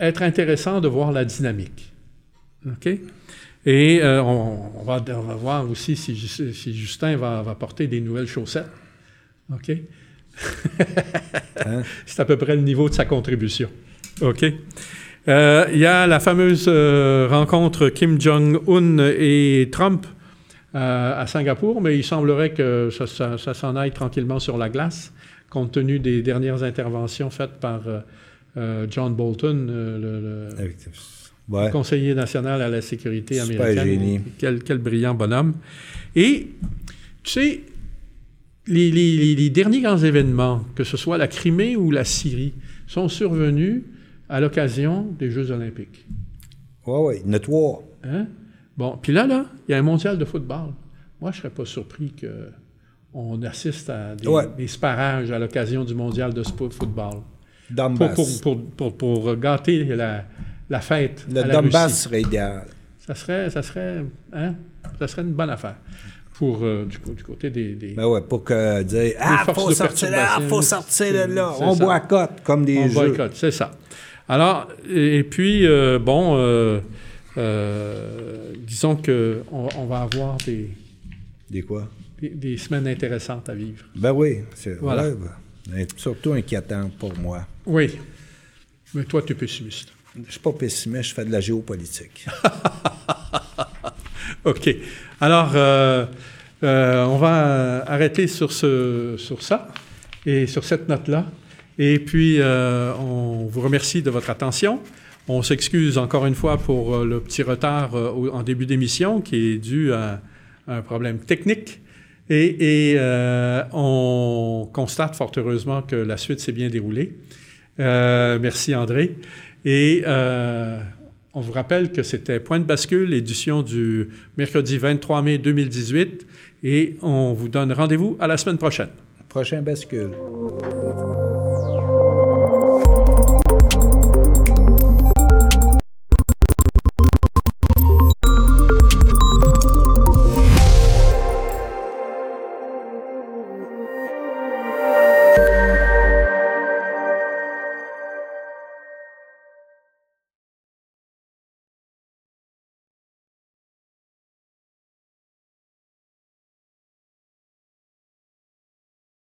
être intéressant de voir la dynamique. OK? Et euh, on, on, va, on, va, voir aussi si, si Justin va, va, porter des nouvelles chaussettes. OK? hein? C'est à peu près le niveau de sa contribution. OK? Euh, il y a la fameuse euh, rencontre Kim Jong-un et Trump à Singapour, mais il semblerait que ça, ça, ça s'en aille tranquillement sur la glace, compte tenu des dernières interventions faites par John Bolton, le, le, ouais. conseiller national à la sécurité américaine. Quel, quel, brillant bonhomme. Et, tu sais, les, les, les derniers grands événements, que ce soit la Crimée ou la Syrie, sont survenus à l'occasion des Jeux olympiques. Oui, oui, nettoie. Hein? Bon, puis là, là, il y a un mondial de football. Moi, je ne serais pas surpris qu'on assiste à des, ouais. des sparages à l'occasion du mondial de football. Pour, pour, pour, pour, gâter la, la fête. Le Donbass serait idéal. Ça serait, ça, serait, hein? ça serait une bonne affaire. Pour, euh, du, du, côté des, des, Ben ouais, pour que dire Ah, faut sortir là, faut sortir de là. On ça. boycotte comme des On jeux. boycotte, c'est ça. Alors, et, puis, euh, bon, euh, disons qu'on on va avoir des... Des quoi? Des, des, semaines intéressantes à vivre. Ben oui, c'est voilà. Ouais, ben, surtout inquiétant pour moi. Oui, mais toi, tu es pessimiste. Je ne suis pas pessimiste, je fais de la géopolitique. OK. Alors, euh, euh, on va arrêter sur, ce, sur ça et sur cette note-là. Et puis, euh, on vous remercie de votre attention. On s'excuse encore une fois pour le petit retard en début d'émission qui est dû à un problème technique. Et, on constate fort heureusement que la suite s'est bien déroulée. merci André. Et on vous rappelle que c'était Point de bascule, édition du mercredi 23 mai 2018. Et on vous donne rendez-vous à la semaine prochaine. Prochain bascule.